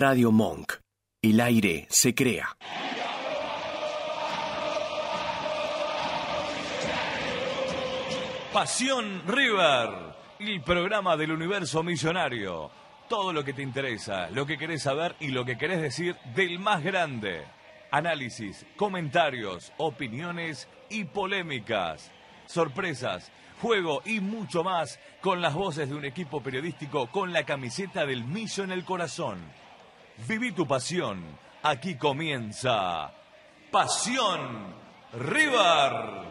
Radio Monk. El aire se crea. Pasión River, el programa del universo millonario. Todo lo que te interesa, lo que querés saber y lo que querés decir del más grande. Análisis, comentarios, opiniones y polémicas. Sorpresas, juego y mucho más con las voces de un equipo periodístico con la camiseta del millo en el corazón. Viví tu pasión. Aquí comienza Pasión River.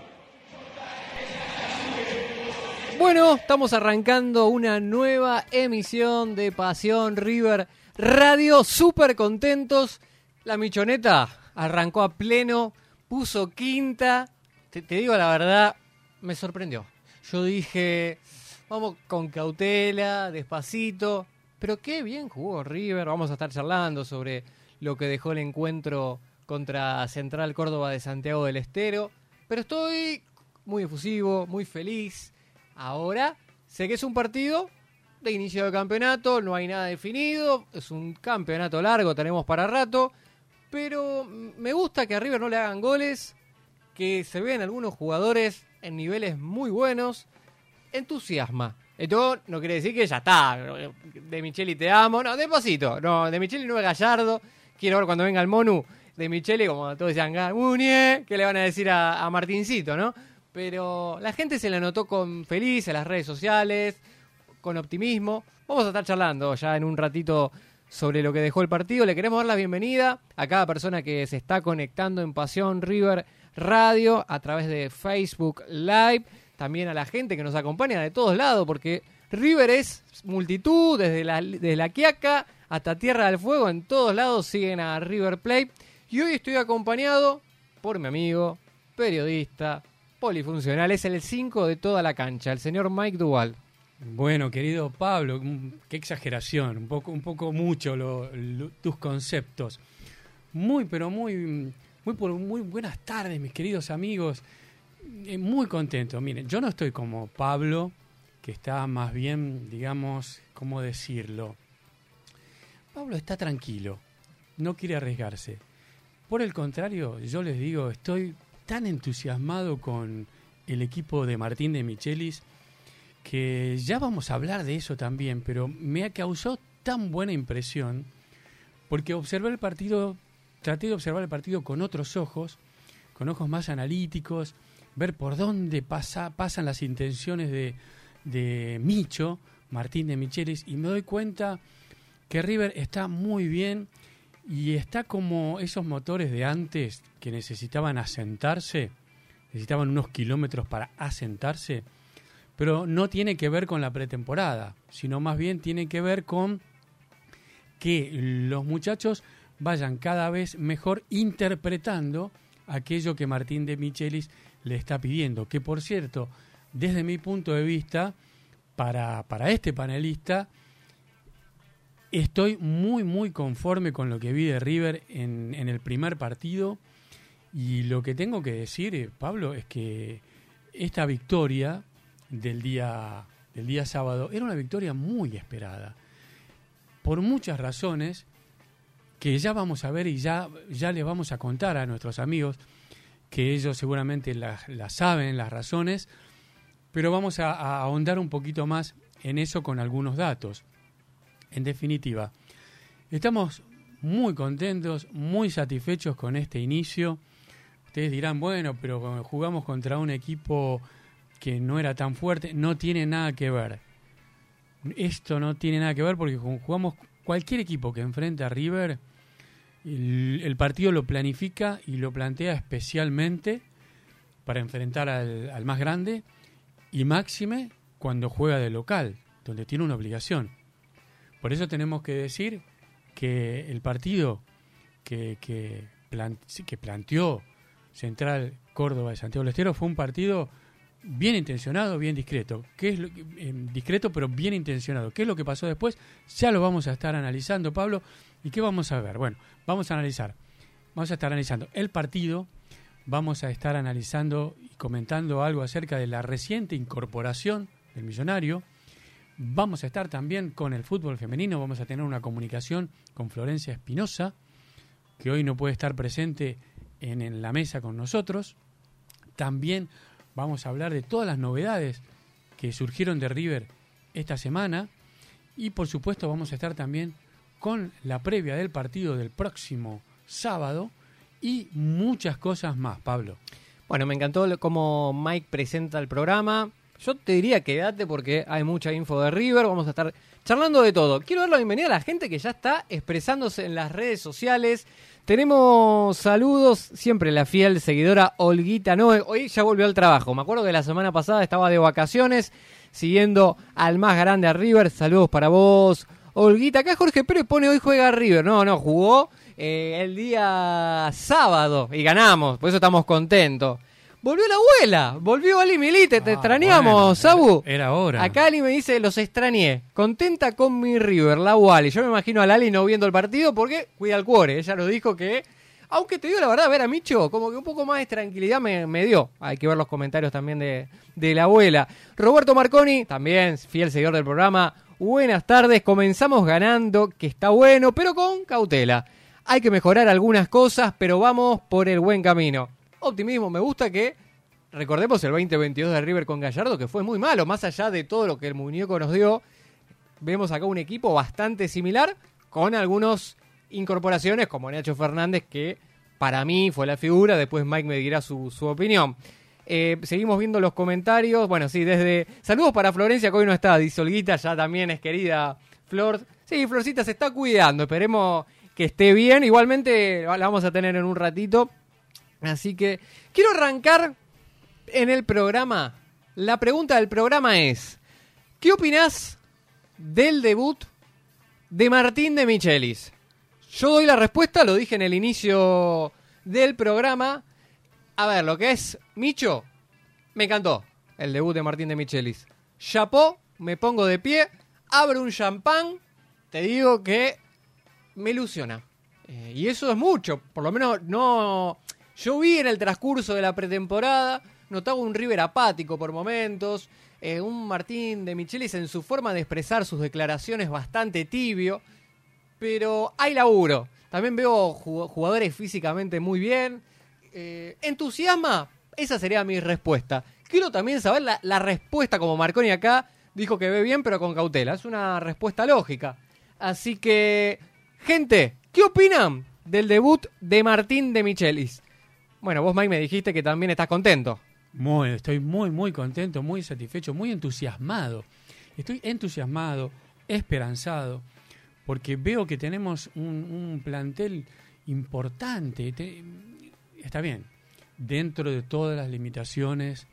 Bueno, estamos arrancando una nueva emisión de Pasión River Radio. Súper contentos. La michoneta arrancó a pleno, puso quinta. Te, te, digo la verdad, me sorprendió. Yo dije, vamos con cautela, despacito. Pero qué bien jugó River. Vamos a estar charlando sobre lo que dejó el encuentro contra Central Córdoba de Santiago del Estero. Pero estoy muy efusivo, muy feliz. Ahora sé que es un partido de inicio de campeonato, no hay nada definido, es un campeonato largo, tenemos para rato, pero me gusta que a River no le hagan goles, que se vean algunos jugadores en niveles muy buenos, entusiasma. Esto no quiere decir que ya está, de Micheli te amo, no, despacito, no, de Micheli no es Gallardo, quiero ver cuando venga el Monu de Micheli, como todos decían, Muñe, que le van a decir a, a Martincito, ¿no? pero la gente se la notó con feliz en las redes sociales, con optimismo. Vamos a estar charlando ya en un ratito sobre lo que dejó el partido. Le queremos dar la bienvenida a cada persona que se está conectando en Pasión River Radio a través de Facebook Live. También a la gente que nos acompaña de todos lados, porque River es multitud, desde la, desde la Quiaca hasta Tierra del Fuego, en todos lados siguen a River Plate. Y hoy estoy acompañado por mi amigo, periodista, polifuncional, es el 5 de toda la cancha, el señor Mike Duval. Bueno, querido Pablo, qué exageración, un poco, un poco mucho lo, tus conceptos. Muy, pero muy, muy, muy buenas tardes, mis queridos amigos. Eh, muy contento. Miren, yo no estoy como Pablo, que está más bien, digamos, ¿cómo decirlo? Pablo está tranquilo, no quiere arriesgarse. Por el contrario, yo les digo, estoy tan entusiasmado con el equipo de Martín de Michelis que ya vamos a hablar de eso también, pero me ha causado tan buena impresión porque observé el partido, traté de observar el partido con otros ojos, con ojos más analíticos, ver por dónde pasa, pasan las intenciones de, de Micho, Martín de Michelis, y me doy cuenta que River está muy bien y está como esos motores de antes que necesitaban asentarse, necesitaban unos kilómetros para asentarse, pero no tiene que ver con la pretemporada, sino más bien tiene que ver con que los muchachos vayan cada vez mejor interpretando aquello que Martín de Michelis le está pidiendo, que por cierto, desde mi punto de vista, para, para este panelista, Estoy muy, muy conforme con lo que vi de River en, en, el primer partido. Y lo que tengo que decir, eh, Pablo, es que esta victoria del día, del día sábado era una victoria muy esperada. Por muchas razones que ya vamos a ver y ya, ya les vamos a contar a nuestros amigos, que ellos seguramente las la saben, las razones, pero vamos a, a ahondar un poquito más en eso con algunos datos. En definitiva, estamos muy contentos, muy satisfechos con este inicio. Ustedes dirán, bueno, pero jugamos contra un equipo que no era tan fuerte, no tiene nada que ver. Esto no tiene nada que ver porque jugamos cualquier equipo que enfrente a River, el, partido lo planifica y lo plantea especialmente para enfrentar al, más grande y máxime cuando juega de local, donde tiene una obligación. Por eso tenemos que decir que el partido que, que, que planteó Central Córdoba de Santiago del Estero fue un partido bien intencionado, bien discreto. ¿Qué es lo, eh, discreto, pero bien intencionado. ¿Qué es lo que pasó después? Ya lo vamos a estar analizando, Pablo. ¿Y qué vamos a ver? Bueno, vamos a analizar. Vamos a estar analizando el partido. Vamos a estar analizando y comentando algo acerca de la reciente incorporación del millonario Vamos a estar también con el fútbol femenino, vamos a tener una comunicación con Florencia Espinosa, que hoy no puede estar presente en, en la mesa con nosotros. También vamos a hablar de todas las novedades que surgieron de River esta semana. Y por supuesto vamos a estar también con la previa del partido del próximo sábado y muchas cosas más, Pablo. Bueno, me encantó cómo Mike presenta el programa. Yo te diría quédate porque hay mucha info de River. Vamos a estar charlando de todo. Quiero dar la bienvenida a la gente que ya está expresándose en las redes sociales. Tenemos saludos, siempre la fiel seguidora Olguita Noe. Hoy ya volvió al trabajo. Me acuerdo que la semana pasada estaba de vacaciones siguiendo al más grande a River. Saludos para vos, Olguita. Acá Jorge Pérez pone hoy juega River. No, no, jugó eh, el día sábado y ganamos. Por eso estamos contentos. Volvió la abuela, volvió Ali Milite, te Ah, extrañamos, bueno, Sabu. era- era hora. Acá Ali me dice, los extrañé. Contenta con mi River, la Wally. Yo me imagino a Lali no viendo el partido porque cuida el cuore. Ella nos dijo que, aunque te digo la verdad, ver a Micho, como que un poco más de tranquilidad me, me dio. Hay que ver los comentarios también de, de la abuela. Roberto Marconi, también fiel seguidor del programa. Buenas tardes, comenzamos ganando, que está bueno, pero con cautela. Hay que mejorar algunas cosas, pero vamos por el buen camino. Optimismo, me gusta que recordemos el 2022 de River con Gallardo, que fue muy malo, más allá de todo lo que el muñeco nos dio. Vemos acá un equipo bastante similar, con algunas incorporaciones, como Nacho Fernández, que para mí fue la figura. Después Mike me dirá su, su opinión. Eh, seguimos viendo los comentarios. Bueno, sí, desde. Saludos para Florencia, que hoy no está. Dice Olguita, ya también es querida Flor. Sí, Florcita se está cuidando. Esperemos que esté bien. Igualmente la vamos a tener en un ratito. Así que quiero arrancar en el programa. La pregunta del programa es: ¿Qué opinás del debut de Martín de Michelis? Yo doy la respuesta, lo dije en el inicio del programa. A ver, lo que es Micho, me encantó el debut de Martín de Michelis. Chapó, me pongo de pie, abro un champán, te digo que me ilusiona. Eh, y eso es mucho, por lo menos no... Yo vi en el transcurso de la pretemporada, notaba un River apático por momentos, eh, un Martín de Michelis en su forma de expresar sus declaraciones bastante tibio, pero hay laburo. También veo ju- jugadores físicamente muy bien. Eh, ¿Entusiasma? Esa sería mi respuesta. Quiero también saber la, respuesta, como Marconi acá dijo que ve bien, pero con cautela. Es una respuesta lógica. Así que, gente, ¿qué opinan del debut de Martín de Michelis? Bueno, vos, Mike, me dijiste que también estás contento. Muy, estoy muy, muy contento, muy satisfecho, muy entusiasmado. Estoy entusiasmado, esperanzado, porque veo que tenemos un, plantel importante. Te- está bien, dentro de todas las limitaciones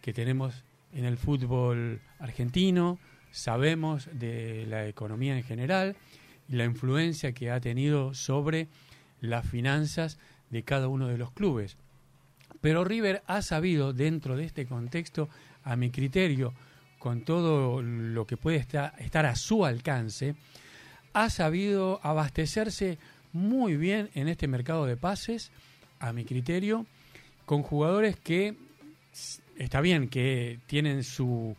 que tenemos en el fútbol argentino, sabemos de la economía en general y la influencia que ha tenido sobre las finanzas de cada uno de los clubes. Pero River ha sabido, dentro de este contexto, a mi criterio, con todo lo que puede estar, a su alcance, ha sabido abastecerse muy bien en este mercado de pases, a mi criterio, con jugadores que está bien que tienen su,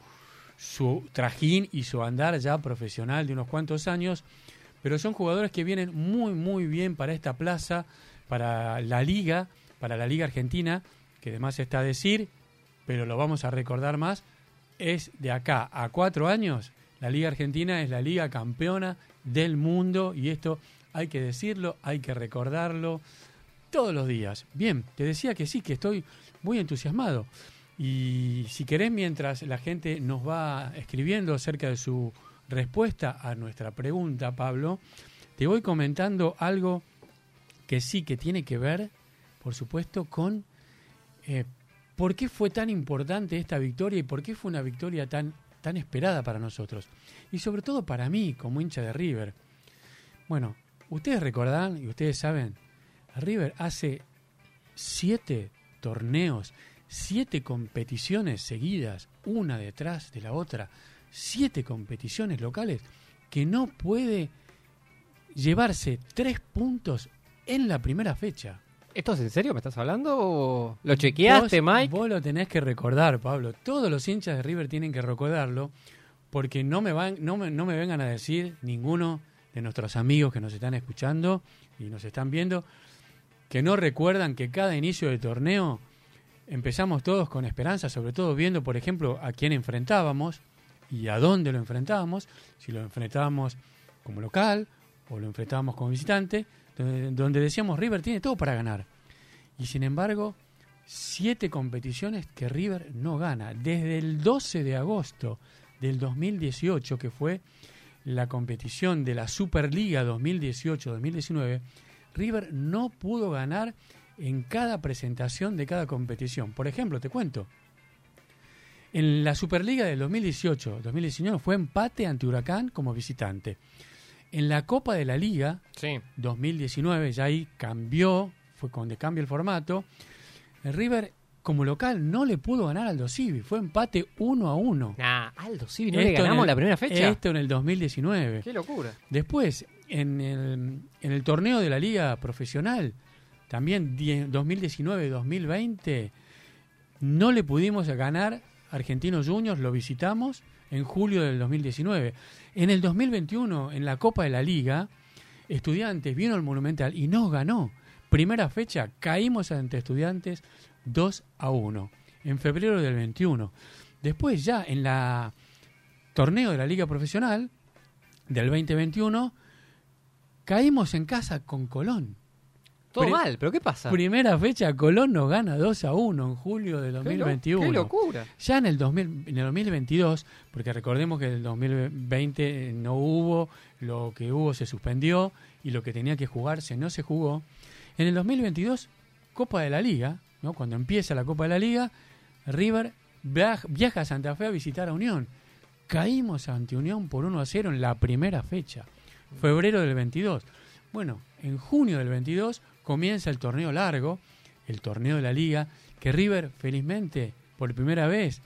su trajín y su andar ya profesional de unos cuantos años, pero son jugadores que vienen muy, muy bien para esta plaza, para la liga, para la liga argentina, que además está a decir, pero lo vamos a recordar más, es de acá a cuatro años, la liga argentina es la liga campeona del mundo y esto hay que decirlo, hay que recordarlo todos los días. Bien, te decía que sí, que estoy muy entusiasmado. Y si querés, mientras la gente nos va escribiendo acerca de su respuesta a nuestra pregunta, Pablo, te voy comentando algo que sí que tiene que ver, por supuesto, con eh, por qué fue tan importante esta victoria y por qué fue una victoria tan, tan esperada para nosotros. Y sobre todo para mí, como hincha de River. Bueno, ustedes recordarán y ustedes saben, River hace siete torneos, siete competiciones seguidas, una detrás de la otra, siete competiciones locales, que no puede llevarse tres puntos en la primera fecha. ¿Esto es en serio? ¿Me estás hablando? o ¿Lo chequeaste, Vos- Mike? Vos lo tenés que recordar, Pablo. Todos los hinchas de River tienen que recordarlo porque no me, van, no, me, no me vengan a decir ninguno de nuestros amigos que nos están escuchando y nos están viendo que no recuerdan que cada inicio de torneo empezamos todos con esperanza, sobre todo viendo, por ejemplo, a quién enfrentábamos y a dónde lo enfrentábamos, si lo enfrentábamos como local o lo enfrentábamos como visitante, donde, decíamos River tiene todo para ganar. Y sin embargo, siete competiciones que River no gana. Desde el 12 de agosto del 2018, que fue la competición de la Superliga 2018-2019, River no pudo ganar en cada presentación de cada competición. Por ejemplo, te cuento, en la Superliga del 2018-2019 fue empate ante Huracán como visitante. En la Copa de la Liga Sí. 2019, ya ahí cambió, fue cuando cambia el formato. El River, como local, no le pudo ganar al Civi, fue empate 1 a 1. Nah, Aldo, sí, no le Esto ganamos el- la primera fecha. Esto en el 2019. Qué locura. Después, en el, en el torneo de la Liga Profesional, también die- 2019-2020, no le pudimos ganar Argentinos Juniors, lo visitamos en julio del 2019. En el 2021, en la Copa de la Liga, Estudiantes vino al Monumental y nos ganó. Primera fecha, caímos ante Estudiantes 2 a 1, en febrero del 21. Después ya en la torneo de la Liga Profesional del 2021, caímos en casa con Colón. Todo Pri- mal, pero ¿qué pasa? Primera fecha, Colón nos gana 2 a 1 en julio de Qué lo- 2021. Qué locura. Ya en el, 2000, en el 2022, porque recordemos que en el 2020 no hubo, lo que hubo se suspendió y lo que tenía que jugarse no se jugó. En el 2022, Copa de la Liga, ¿no? cuando empieza la Copa de la Liga, River viaj- viaja a Santa Fe a visitar a Unión. Caímos ante Unión por 1 a 0 en la primera fecha, febrero del 22. Bueno, en junio del 22 comienza el torneo largo, el torneo de la liga, que River felizmente por primera vez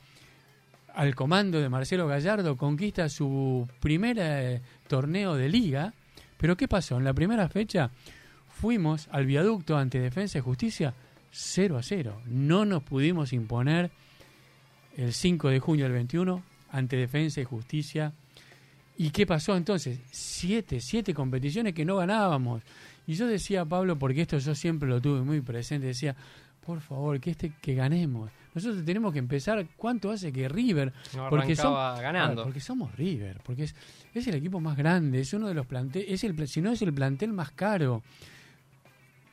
al comando de Marcelo Gallardo conquista su primer eh, torneo de liga. Pero ¿qué pasó? En la primera fecha fuimos al viaducto ante Defensa y Justicia 0 a 0. No nos pudimos imponer el 5 de junio del 21 ante Defensa y Justicia. ¿Y qué pasó entonces? Siete, siete competiciones que no ganábamos. Y yo decía Pablo, porque esto yo siempre lo tuve muy presente, decía, por favor, que este que ganemos. Nosotros tenemos que empezar, ¿cuánto hace que River? No porque, arrancaba ganando. Porque somos River, porque es, es el equipo más grande, es uno de los planteles, es el, si no es el plantel más caro.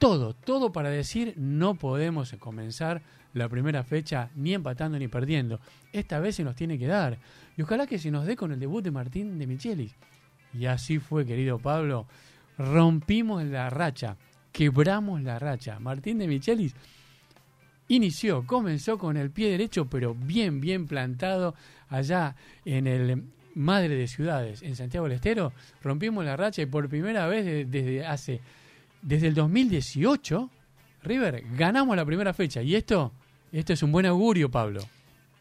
Todo, todo para decir no podemos comenzar la primera fecha ni empatando ni perdiendo. Esta vez se nos tiene que dar. Y ojalá que se nos dé con el debut de Martín de Michelis. Y así fue, querido Pablo. Rompimos la racha, quebramos la racha. Martín de Michelis inició, comenzó con el pie derecho, pero bien, bien plantado allá en el Madre de Ciudades, en Santiago del Estero. Rompimos la racha y por primera vez de- desde hace, desde el 2018, River, ganamos la primera fecha. Y esto, esto es un buen augurio, Pablo.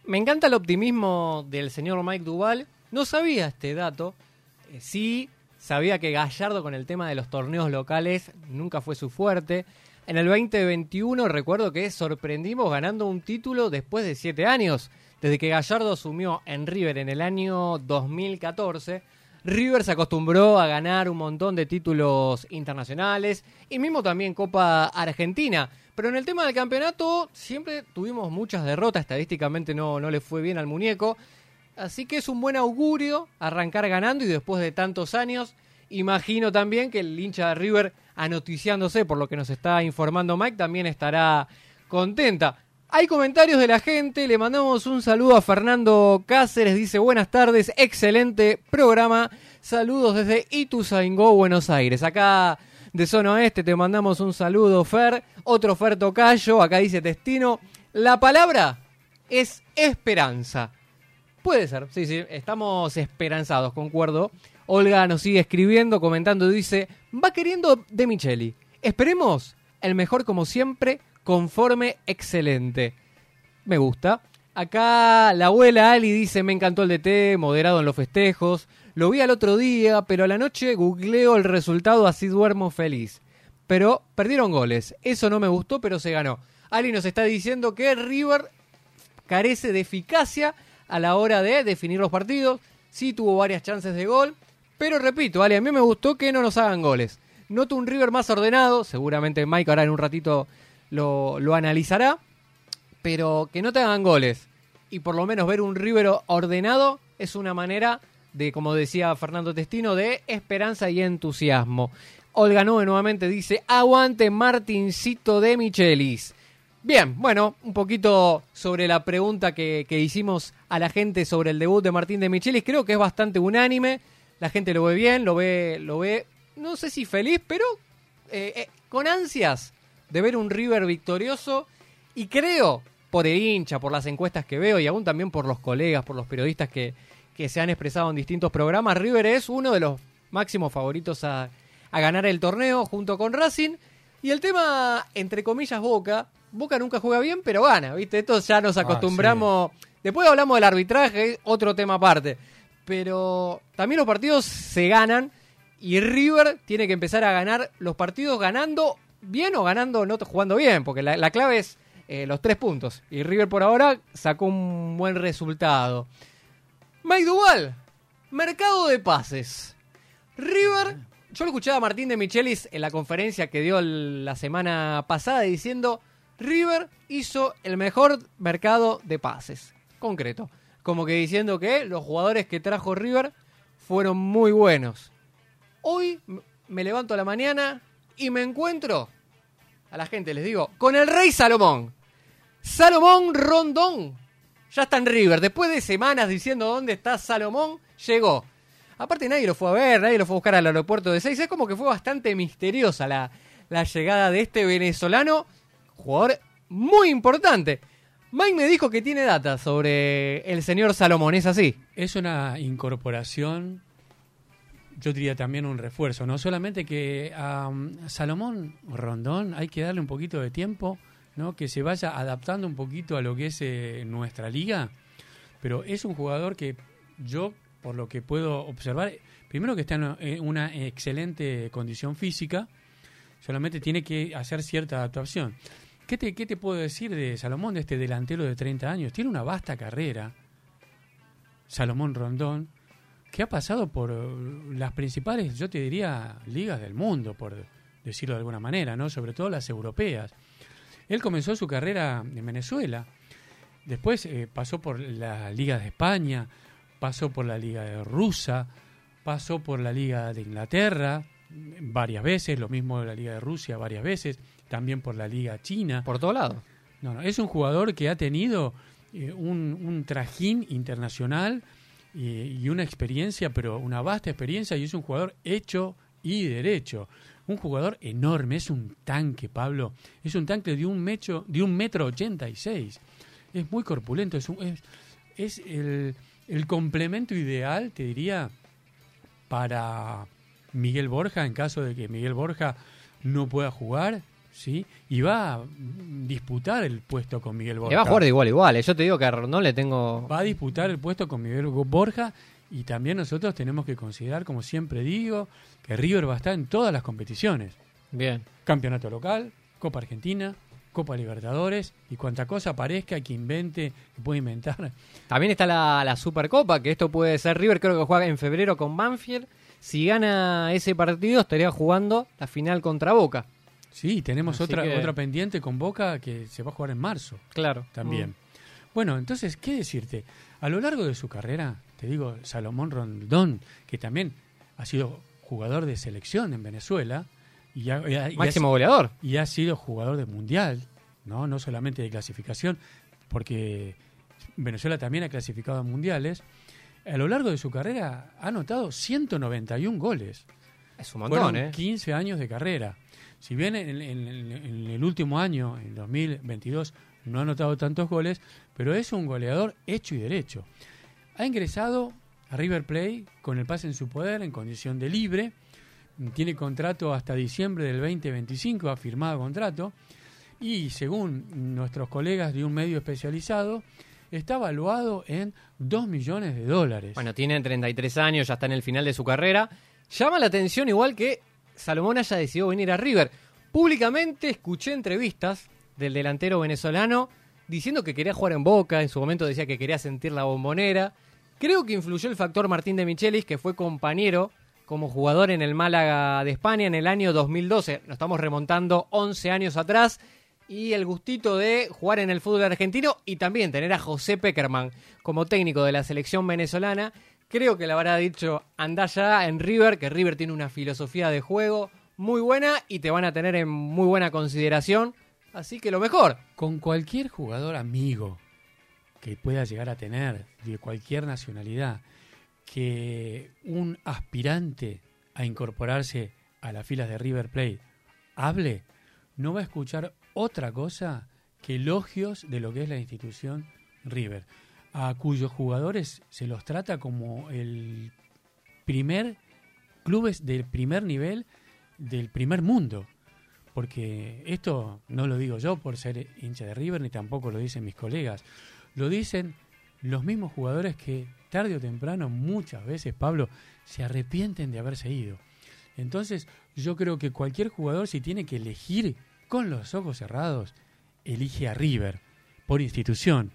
Me encanta el optimismo del señor Mike Duval. No sabía este dato. Eh, sí, sabía que Gallardo con el tema de los torneos locales nunca fue su fuerte. En el 2021 recuerdo que sorprendimos ganando un título después de siete años. Desde que Gallardo asumió en River en el año 2014, River se acostumbró a ganar un montón de títulos internacionales y mismo también Copa Argentina. Pero en el tema del campeonato siempre tuvimos muchas derrotas, estadísticamente no, no le fue bien al muñeco. Así que es un buen augurio arrancar ganando y después de tantos años, imagino también que el hincha de River, anoticiándose por lo que nos está informando Mike, también estará contenta. Hay comentarios de la gente, le mandamos un saludo a Fernando Cáceres, dice buenas tardes, excelente programa, saludos desde Ituzaingó, Buenos Aires. Acá de Zona Oeste te mandamos un saludo, Fer, otro Fer Tocayo, acá dice Destino, la palabra es esperanza. Puede ser, sí, sí, estamos esperanzados, concuerdo. Olga nos sigue escribiendo, comentando, dice, va queriendo de Micheli. Esperemos el mejor como siempre, conforme, excelente. Me gusta. Acá la abuela Ali dice, me encantó el DT, moderado en los festejos. Lo vi al otro día, pero a la noche googleo el resultado, así duermo feliz. Pero perdieron goles. Eso no me gustó, pero se ganó. Ali nos está diciendo que River carece de eficacia a la hora de definir los partidos. sí tuvo varias chances de gol, pero repito, vale, a mí me gustó que no nos hagan goles. Noto un River más ordenado, seguramente Mike ahora en un ratito lo, lo analizará, pero que no te hagan goles y por lo menos ver un River ordenado es una manera de, como decía Fernando Testino, de esperanza y entusiasmo. Olga Nube nuevamente dice, aguante Martincito de Michelis. Bien, bueno, un poquito sobre la pregunta que, que hicimos a la gente sobre el debut de Martín de Michelis, creo que es bastante unánime, la gente lo ve bien, lo ve, lo ve, no sé si feliz, pero eh, eh, con ansias de ver un River victorioso y creo, por el hincha, por las encuestas que veo y aún también por los colegas, por los periodistas que, que se han expresado en distintos programas, River es uno de los máximos favoritos a, a ganar el torneo junto con Racing. Y el tema, entre comillas, Boca. Boca nunca juega bien, pero gana, ¿viste? Esto ya nos acostumbramos. Después hablamos del arbitraje, otro tema aparte. Pero también los partidos se ganan y River tiene que empezar a ganar los partidos ganando bien o ganando no jugando bien, porque la, la clave es eh, los tres puntos. Y River por ahora sacó un buen resultado. Mike Duval, mercado de pases. River, yo lo escuchaba a Martín de Michelis en la conferencia que dio la semana pasada diciendo, River hizo el mejor mercado de pases. Concreto. Como que diciendo que los jugadores que trajo River fueron muy buenos. Hoy me levanto a la mañana y me encuentro, a la gente les digo, con el rey Salomón. Salomón Rondón. Ya está en River. Después de semanas diciendo dónde está Salomón, llegó. Aparte nadie lo fue a ver, nadie lo fue a buscar al aeropuerto de Seis. Es como que fue bastante misteriosa la, la llegada de este venezolano, jugador muy importante. Mike me dijo que tiene data sobre el señor Salomón, ¿es así? Es una incorporación, yo diría también un refuerzo, no solamente que a Salomón Rondón hay que darle un poquito de tiempo, ¿no? que se vaya adaptando un poquito a lo que es eh, nuestra liga, pero es un jugador que yo, por lo que puedo observar, primero que está en en una excelente condición física, solamente tiene que hacer cierta adaptación. ¿Qué te, ¿Qué te puedo decir de Salomón, de este delantero de 30 años? Tiene una vasta carrera, Salomón Rondón, que ha pasado por eh, las principales, yo te diría, ligas del mundo, por decirlo de alguna manera, ¿no? Sobre todo las europeas. Él comenzó su carrera en Venezuela, después eh, pasó por la Liga de España, pasó por la Liga de Rusa, pasó por la Liga de Inglaterra varias veces, lo mismo de la Liga de Rusia varias veces, también por la Liga China. Por todos lados. No, no, es un jugador que ha tenido eh, un, un trajín internacional y, y una experiencia, pero una vasta experiencia, y es un jugador hecho y derecho. Un jugador enorme, es un tanque, Pablo. Es un tanque de un, mecho, de un metro ochenta y seis. Es muy corpulento, es, un- es, es el, el complemento ideal, te diría, para Miguel Borja, en caso de que Miguel Borja no pueda jugar, ¿sí? Y va a disputar el puesto con Miguel Borja. Le va a jugar de igual igual. Yo te digo que a Rondón le tengo... Va a disputar el puesto con Miguel Borja y también nosotros tenemos que considerar, como siempre digo, que River va a estar en todas las competiciones. Bien. Campeonato local, Copa Argentina, Copa Libertadores y cuanta cosa aparezca que invente, que pueda inventar. También está la, la Supercopa, que esto puede ser River, creo que juega en febrero con Banfield. Si gana ese partido, estaría jugando la final contra Boca. Sí, tenemos Así otra, que- otra pendiente con Boca que se va a jugar en marzo. Claro. también. Bueno, entonces, ¿qué decirte? A lo largo de su carrera, te digo, Salomón Rondón, que también ha sido jugador de selección en Venezuela y ha, y ha- y ha- Máximo goleador. y ha sido jugador de mundial, ¿no? No solamente de clasificación, porque Venezuela también ha clasificado a mundiales. A lo largo de su carrera ha anotado 191 goles. Es un montón, Fueron ¿eh? 15 años de carrera. Si bien en, el último año, en 2022, no ha anotado tantos goles, pero es un goleador hecho y derecho. Ha ingresado a River Plate con el pase en su poder, en condición de libre. Tiene contrato hasta diciembre del 2025, ha firmado contrato. Y según nuestros colegas de un medio especializado, está valuado en 2 millones de dólares. Bueno, tiene 33 años, ya está en el final de su carrera. Llama la atención igual que Salomón haya decidido venir a River. Públicamente escuché entrevistas del delantero venezolano diciendo que quería jugar en Boca, en su momento decía que quería sentir la bombonera. Creo que influyó el factor Martín de Michelis, que fue compañero como jugador en el Málaga de España en el año 2012. Nos estamos remontando 11 años atrás. Y el gustito de jugar en el fútbol argentino y también tener a José Peckerman como técnico de la selección venezolana. Creo que le habrá dicho, anda ya en River, que River tiene una filosofía de juego muy buena y te van a tener en muy buena consideración. Así que lo mejor. Con cualquier jugador amigo que pueda llegar a tener, de cualquier nacionalidad, que un aspirante a incorporarse a las filas de River Plate hable, no va a escuchar otra cosa que elogios de lo que es la institución River, a cuyos jugadores se los trata como el primer clubes del primer nivel del primer mundo. Porque esto no lo digo yo por ser hincha de River, ni tampoco lo dicen mis colegas. Lo dicen los mismos jugadores que tarde o temprano, muchas veces, Pablo, se arrepienten de haberse ido. Entonces, yo creo que cualquier jugador, si tiene que elegir con los ojos cerrados, elige a River por institución.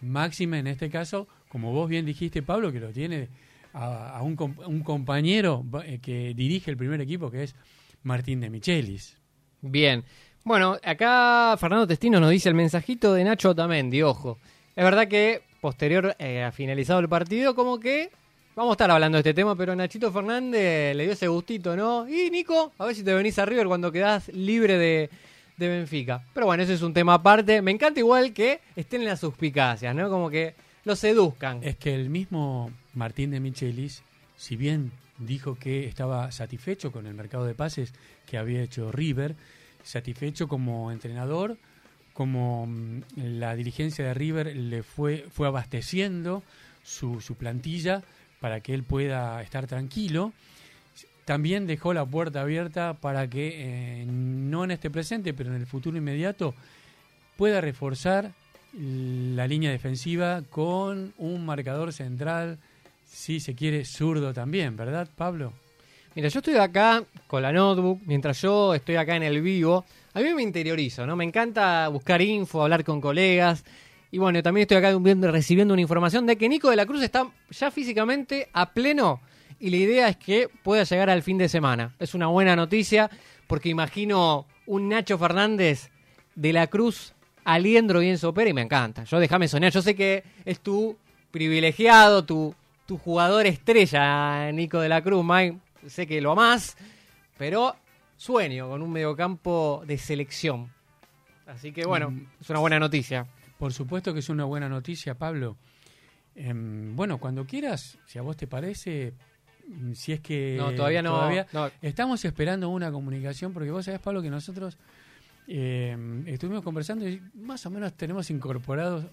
Máxima en este caso, como vos bien dijiste, Pablo, que lo tiene a, un, compañero eh, que dirige el primer equipo, que es Martín de Michelis. Bien. Bueno, acá Fernando Testino nos dice el mensajito de Nacho Otamendi, ojo. Es verdad que posterior eh, a finalizado el partido, como que vamos a estar hablando de este tema, pero Nachito Fernández le dio ese gustito, ¿no? Y Nico, a ver si te venís a River cuando quedás libre de, de Benfica. Pero bueno, ese es un tema aparte. Me encanta igual que estén en las suspicacias, ¿no? Como que los seduzcan. Es que el mismo Martín de Michelis, si bien dijo que estaba satisfecho con el mercado de pases que había hecho River, satisfecho como entrenador, como mm, la dirigencia de River le fue, fue abasteciendo su, su plantilla para que él pueda estar tranquilo. También dejó la puerta abierta para que, eh, no en este presente, pero en el futuro inmediato, pueda reforzar la línea defensiva con un marcador central, si se quiere, zurdo también, ¿verdad, Pablo? Mira, yo estoy acá con la notebook, mientras yo estoy acá en el vivo. A mí me interiorizo, ¿no? Me encanta buscar info, hablar con colegas. Y bueno, también estoy acá recibiendo una información de que Nico de la Cruz está ya físicamente a pleno y la idea es que pueda llegar al fin de semana. Es una buena noticia porque imagino un Nacho Fernández de la Cruz, Aliendro y Enzo Pérez y me encanta. Yo déjame soñar, yo sé que es tu privilegiado, tu, tu jugador estrella, Nico de la Cruz, Mike sé que lo amás, pero sueño con un mediocampo de selección. Así que bueno, mm, es una buena noticia. Por supuesto que es una buena noticia, Pablo. Em, bueno, cuando quieras, si a vos te parece, si es que no, todavía no, estamos esperando una comunicación porque vos sabés Pablo que nosotros em, estuvimos conversando y más o menos tenemos incorporados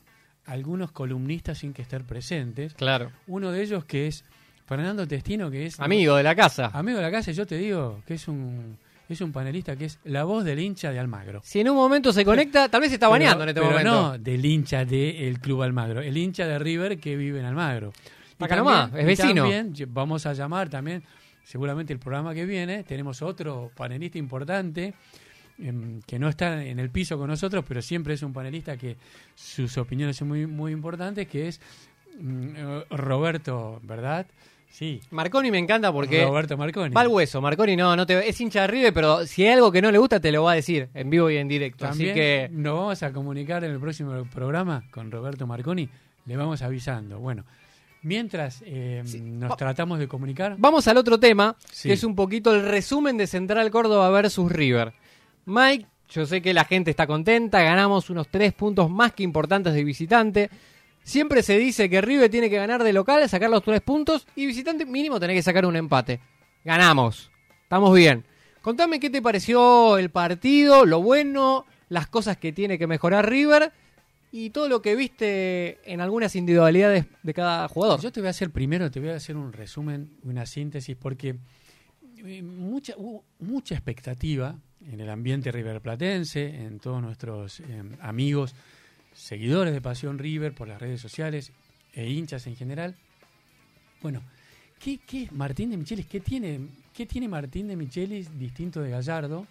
algunos columnistas sin que estén presentes claro uno de ellos que es Fernando Testino, que es... Amigo de la casa. Amigo de la casa, y yo te digo que es un, es un panelista que es la voz del hincha de Almagro. Si en un momento se conecta, tal vez se está bañando en este pero momento. no del hincha del Club Almagro, el hincha de River que vive en Almagro. Acá nomás, es vecino. También vamos a llamar también, seguramente el programa que viene, tenemos otro panelista importante em, que no está en el piso con nosotros, pero siempre es un panelista que sus opiniones son muy, muy importantes, que es mm, Roberto, ¿verdad? Sí. Marconi me encanta porque. Roberto Marconi. Va al hueso. Marconi no, no te, es hincha de River, pero si hay algo que no le gusta, te lo va a decir en vivo y en directo. Así que. Nos vamos a comunicar en el próximo programa con Roberto Marconi. Le vamos avisando. Bueno, mientras eh, nos tratamos de comunicar. Vamos al otro tema, que es un poquito el resumen de Central Córdoba versus River. Mike, yo sé que la gente está contenta. Ganamos unos tres puntos más que importantes de visitante. Siempre se dice que River tiene que ganar de local, sacar los tres puntos y visitante mínimo tener que sacar un empate. Ganamos. Estamos bien. Contame qué te pareció el partido, lo bueno, las cosas que tiene que mejorar River y todo lo que viste en algunas individualidades de cada jugador. Yo te voy a hacer primero, te voy a hacer un resumen, una síntesis, porque eh, mucha, hubo mucha expectativa en el ambiente riverplatense, en todos nuestros eh, amigos seguidores de Pasión River por las redes sociales e hinchas en general. Bueno, ¿qué, qué Martín de Michelis? ¿Qué tiene, ¿Qué tiene Martín de Michelis distinto de Gallardo?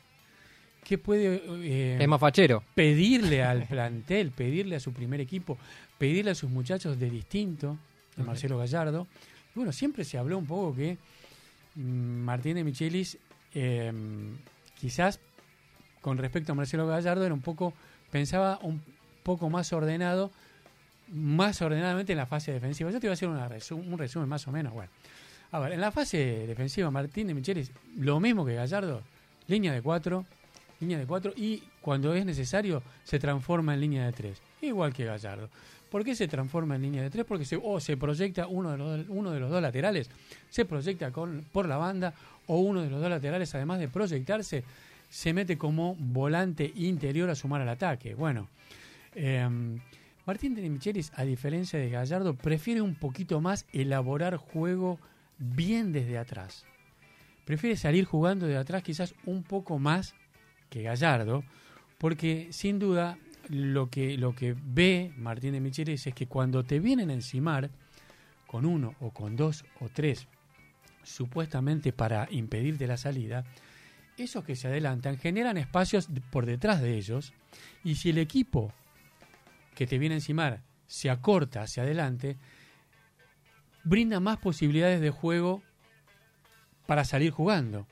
¿Qué puede eh, es más fachero. pedirle al plantel, pedirle a su primer equipo, pedirle a sus muchachos de distinto? de Marcelo Gallardo. Bueno, siempre se habló un poco que mm, Martín de Michelis, eh, quizás con respecto a Marcelo Gallardo, era un poco, pensaba un poco más ordenado, más ordenadamente en la fase defensiva. Yo te voy a hacer una resu- un resumen más o menos. Bueno, a ver, en la fase defensiva, Martín de Michelis, lo mismo que Gallardo, línea de cuatro, línea de cuatro, y cuando es necesario se transforma en línea de tres, igual que Gallardo. ¿Por qué se transforma en línea de tres? Porque se, o se proyecta uno de los, uno de los dos laterales, se proyecta con, por la banda, o uno de los dos laterales, además de proyectarse, se mete como volante interior a sumar al ataque. Bueno, eh, Martín de Michelis, a diferencia de Gallardo, prefiere un poquito más elaborar juego bien desde atrás. Prefiere salir jugando de atrás quizás un poco más que Gallardo, porque sin duda lo que, lo que ve Martín de Michelis es que cuando te vienen a encimar con uno o con dos o tres, supuestamente para impedirte la salida, esos que se adelantan generan espacios por detrás de ellos y si el equipo que te viene a encimar se acorta hacia adelante, brinda más posibilidades de juego para salir jugando.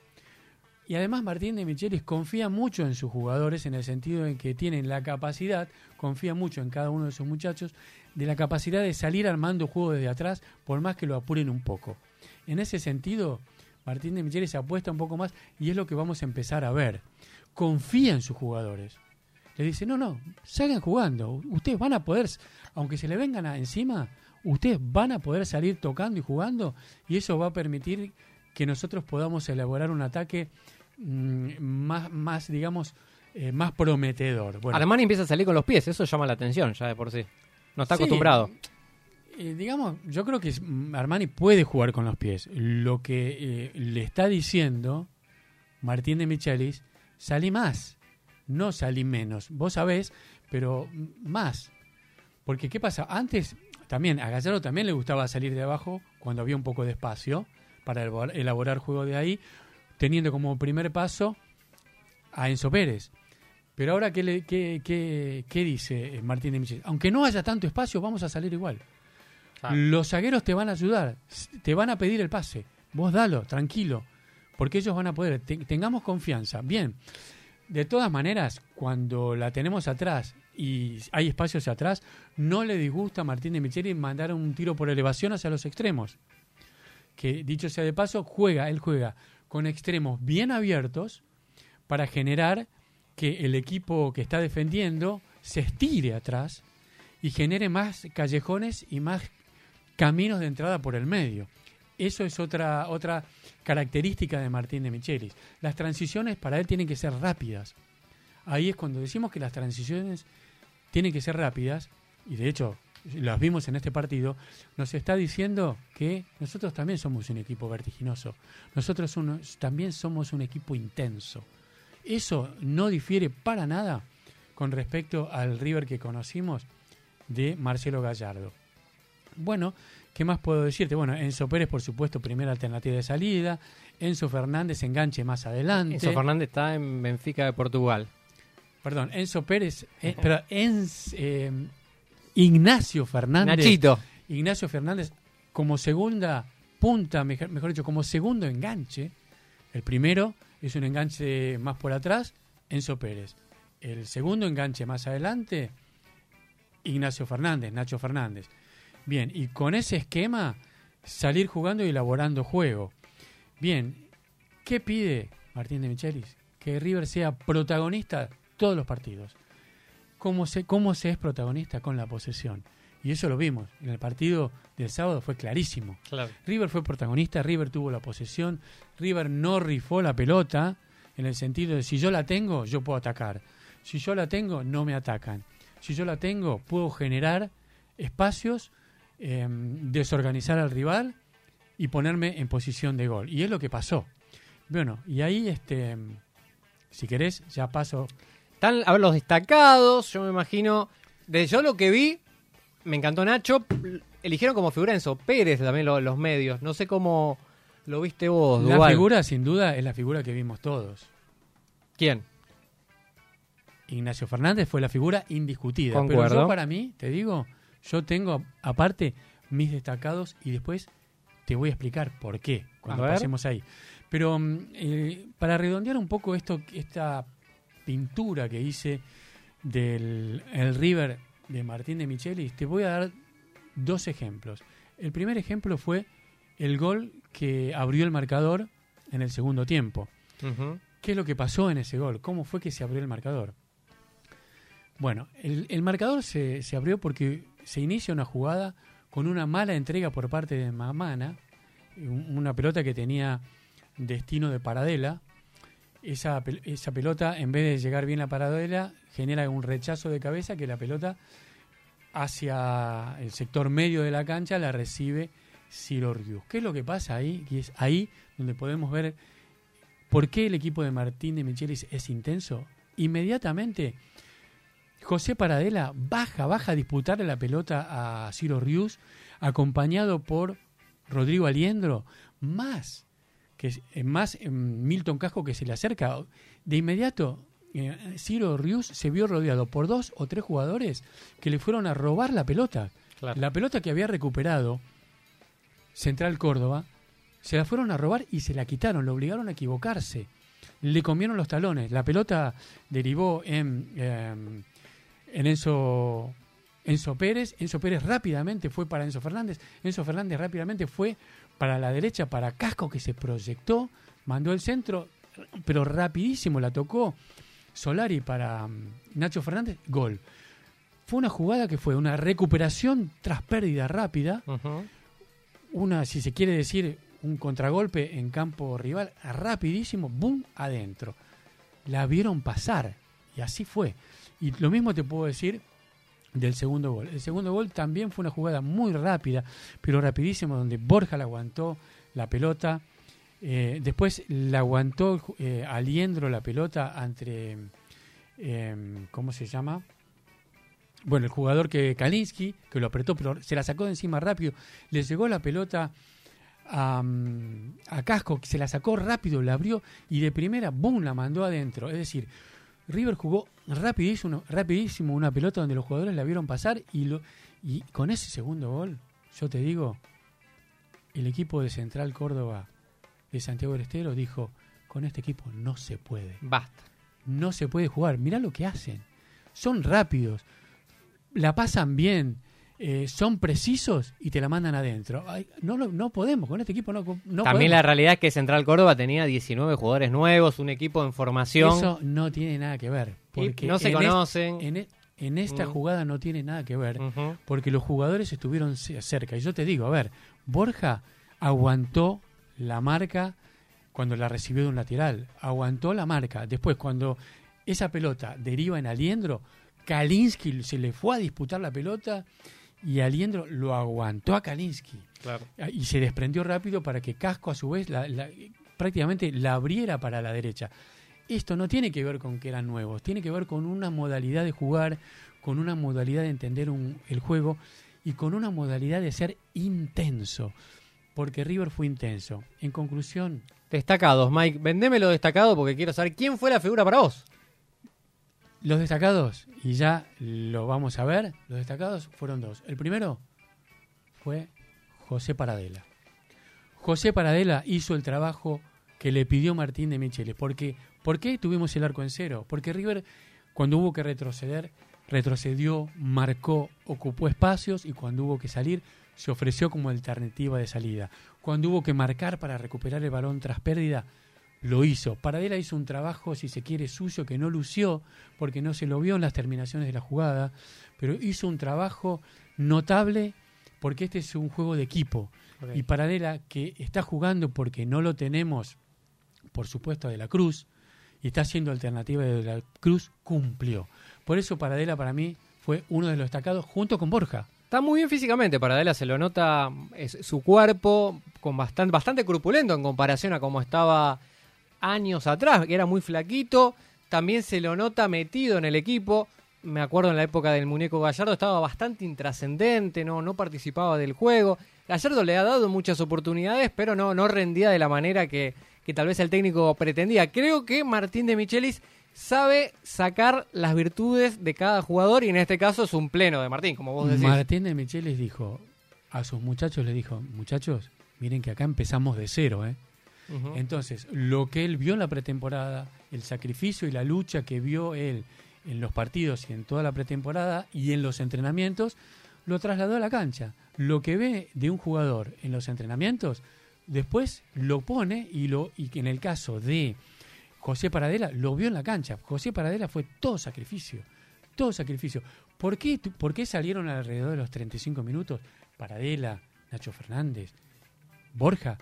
Y además Martín de Michelis confía mucho en sus jugadores en el sentido en que tienen la capacidad, confía mucho en cada uno de sus muchachos, de la capacidad de salir armando juego desde atrás por más que lo apuren un poco. En ese sentido, Martín de Michelis apuesta un poco más y es lo que vamos a empezar a ver. Confía en sus jugadores. Le dice, no, no, salgan jugando. Ustedes van a poder, aunque se le vengan encima, ustedes van a poder salir tocando y jugando y eso va a permitir que nosotros podamos elaborar un ataque más, más digamos, eh, más prometedor. Bueno, Armani empieza a salir con los pies, eso llama la atención ya de por sí. No está Sí, acostumbrado. eh, digamos, yo creo que mm, Armani puede jugar con los pies. Lo que eh, le está diciendo Martín de Michelis, salí más, no salí menos. Vos sabés, pero mm, más. Porque, ¿qué pasa? Antes, también, a Gallardo también le gustaba salir de abajo cuando había un poco de espacio para elabor- elaborar juego de ahí, teniendo como primer paso a Enzo Pérez. Pero ahora, ¿qué, le- qué, qué- qué dice eh, Martín de Michelis? Aunque no haya tanto espacio, vamos a salir igual. Los zagueros te van a ayudar, te van a pedir el pase. Vos dalo, tranquilo, porque ellos van a poder. Te- tengamos confianza. Bien, de todas maneras, cuando la tenemos atrás y hay espacios atrás, no le disgusta a Martín de Micheli mandar un tiro por elevación hacia los extremos. Que dicho sea de paso, juega, él juega con extremos bien abiertos para generar que el equipo que está defendiendo se estire atrás y genere más callejones y más caminos de entrada por el medio. Eso es otra, otra característica de Martín de Michelis. Las transiciones para él tienen que ser rápidas. Ahí es cuando decimos que las transiciones tienen que ser rápidas, y de hecho las vimos en este partido, nos está diciendo que nosotros también somos un equipo vertiginoso. Nosotros también somos un equipo intenso. Eso no difiere para nada con respecto al River que conocimos de Marcelo Gallardo. Bueno, ¿qué más puedo decirte? Bueno, Enzo Pérez, por supuesto, primera alternativa de salida. Enzo Fernández enganche más adelante. Enzo Fernández está en Benfica de Portugal. Perdón, Enzo Pérez. eh, pero Enz- eh, Ignacio Fernández. Nachito. Ignacio Fernández como segunda punta, mejor, mejor dicho, como segundo enganche. El primero es un enganche más por atrás, Enzo Pérez. El segundo enganche más adelante, Ignacio Fernández, Nacho Fernández. Bien, y con ese esquema, salir jugando y elaborando juego. Bien, ¿qué pide Martín de Michelis? Que River sea protagonista todos los partidos. ¿Cómo se, ¿Cómo se es protagonista? Con la posesión. Y eso lo vimos. En el partido del sábado fue clarísimo. Claro. River fue protagonista, River tuvo la posesión, River no rifó la pelota en el sentido de si yo la tengo, yo puedo atacar. Si yo la tengo, no me atacan. Si yo la tengo, puedo generar espacios, eh, desorganizar al rival y ponerme en posición de gol. Y es lo que pasó. Bueno, y ahí, este, si querés, ya paso. Están a ver, los destacados, yo me imagino. De yo lo que vi, me encantó Nacho. Eligieron como figura Enzo Pérez también lo- los medios. No sé cómo lo viste vos, La Duval. figura, sin duda, es la figura que vimos todos. ¿Quién? Ignacio Fernández fue la figura indiscutida. Concuerdo. Pero yo para mí, te digo, yo tengo aparte mis destacados y después te voy a explicar por qué cuando pasemos ahí. Pero mm, eh, para redondear un poco esto, esta pintura que hice del el River de Martín de Michelis, te voy a dar dos ejemplos. El primer ejemplo fue el gol que abrió el marcador en el segundo tiempo. ¿Qué es lo que pasó en ese gol? ¿Cómo fue que se abrió el marcador? Bueno, el, el marcador se, se abrió porque se inicia una jugada con una mala entrega por parte de Mamana, un- una pelota que tenía destino de paradela. Esa, esa pelota, en vez de llegar bien a paradela, genera un rechazo de cabeza que la pelota hacia el sector medio de la cancha la recibe Ciro Rius. ¿Qué es lo que pasa ahí? Es ahí donde podemos ver por qué el equipo de Martín de Michelis es intenso. Inmediatamente, José Paradela baja, baja a disputarle la pelota a Ciro Rius, acompañado por Rodrigo Aliendro, más que eh, más eh, Milton Casco que se le acerca. De inmediato, eh, Ciro Rius se vio rodeado por dos o tres jugadores que le fueron a robar la pelota. Claro. La pelota que había recuperado Central Córdoba, se la fueron a robar y se la quitaron, lo obligaron a equivocarse. Le comieron los talones. La pelota derivó en, eh, en Enzo, Enzo Pérez. Enzo Pérez rápidamente fue para Enzo Fernández. Enzo Fernández rápidamente fue para la derecha, para Casco, que se proyectó, mandó el centro, pero rapidísimo la tocó Solari para mm, Nacho Fernández, gol. Fue una jugada que fue una recuperación tras pérdida rápida, Ujú. una, si se quiere decir, un contragolpe en campo rival, rapidísimo, boom, adentro. La vieron pasar y así fue. Y lo mismo te puedo decir del segundo gol. El segundo gol también fue una jugada muy rápida, pero rapidísimo, donde Borja la aguantó la pelota. Eh, después la aguantó eh, Aliendro la pelota entre, eh, ¿cómo se llama? Bueno, el jugador que Kalinsky, que lo apretó, pero se la sacó de encima rápido. Le llegó la pelota a, mm, a Casco, que se la sacó rápido, la abrió y de primera, ¡boom!, la mandó adentro. Es decir, River jugó rapidísimo, rapidísimo una pelota donde los jugadores la vieron pasar y, lo, y con ese segundo gol, yo te digo, el equipo de Central Córdoba de Santiago del Estero dijo, con este equipo no se puede Basta. no se puede jugar. Mirá lo que hacen. Son rápidos, la pasan bien, eh, son precisos y te la mandan adentro. Ay, no, lo- no podemos, con este equipo no, no También la realidad es que Central Córdoba tenía 19 jugadores nuevos, un equipo en formación. Eso no tiene nada que ver. y no se en conocen. en, e- en esta Mm. jugada no tiene nada que ver. Porque los jugadores estuvieron ce- cerca. Y yo te digo, a ver, Borja aguantó la marca cuando la recibió de un lateral, aguantó la marca. Después, cuando esa pelota deriva en Aliendro, Kalinsky se le fue a disputar la pelota y Aliendro lo aguantó a Kalinsky. Ah, Y se desprendió rápido para que Casco, a su vez, la- la- prácticamente la abriera para la derecha. Esto no tiene que ver con que eran nuevos, tiene que ver con una modalidad de jugar, con una modalidad de entender un- el juego y con una modalidad de ser intenso. Porque River fue intenso. En conclusión, Destacados, Mike. Vendeme lo destacado porque quiero saber quién fue la figura para vos. Los destacados, y ya lo vamos a ver, los destacados fueron dos. El primero fue José Paradela. José Paradela hizo el trabajo que le pidió Martín de Micheles. Porque, ¿Por qué tuvimos el arco en cero? Porque River, cuando hubo que retroceder, retrocedió, marcó, ocupó espacios y cuando hubo que salir, se ofreció como alternativa de salida. Cuando hubo que marcar para recuperar el balón tras pérdida, lo hizo. Paradela hizo un trabajo, si se quiere, suyo, que no lució, porque no se lo vio en las terminaciones de la jugada, pero hizo un trabajo notable porque este es un juego de equipo. Y Paradela, que está jugando porque no lo tenemos, por supuesto, de la Cruz, y está haciendo alternativa de la Cruz, cumplió. Por eso Paradela para mí fue uno de los destacados junto con Borja. Está muy bien físicamente, Paradela se lo nota es, su cuerpo con bastante, bastante corpulento en comparación a como estaba años atrás, que era muy flaquito. También se lo nota metido en el equipo. Me acuerdo en la época del muñeco Gallardo estaba bastante intrascendente, no, no participaba del juego. Gallardo le ha dado muchas oportunidades, pero no, no rendía de la manera que, que tal vez el técnico pretendía. Creo que Martín de Michelis sabe sacar las virtudes de cada jugador y en este caso es un pleno de Martín, como vos decís. Martín de Micheles dijo, a sus muchachos les dijo, muchachos, miren que acá empezamos de cero, ¿eh? Entonces, lo que él vio en la pretemporada, el sacrificio y la lucha que vio él en los partidos y en toda la pretemporada y en los entrenamientos, lo trasladó a la cancha. Lo que ve de un jugador en los entrenamientos, después lo pone y, lo, y en el caso de José Paradela, lo vio en la cancha. José Paradela fue todo sacrificio, todo sacrificio. ¿Por qué, por qué salieron alrededor de los 35 minutos Paradela, Nacho Fernández, Borja?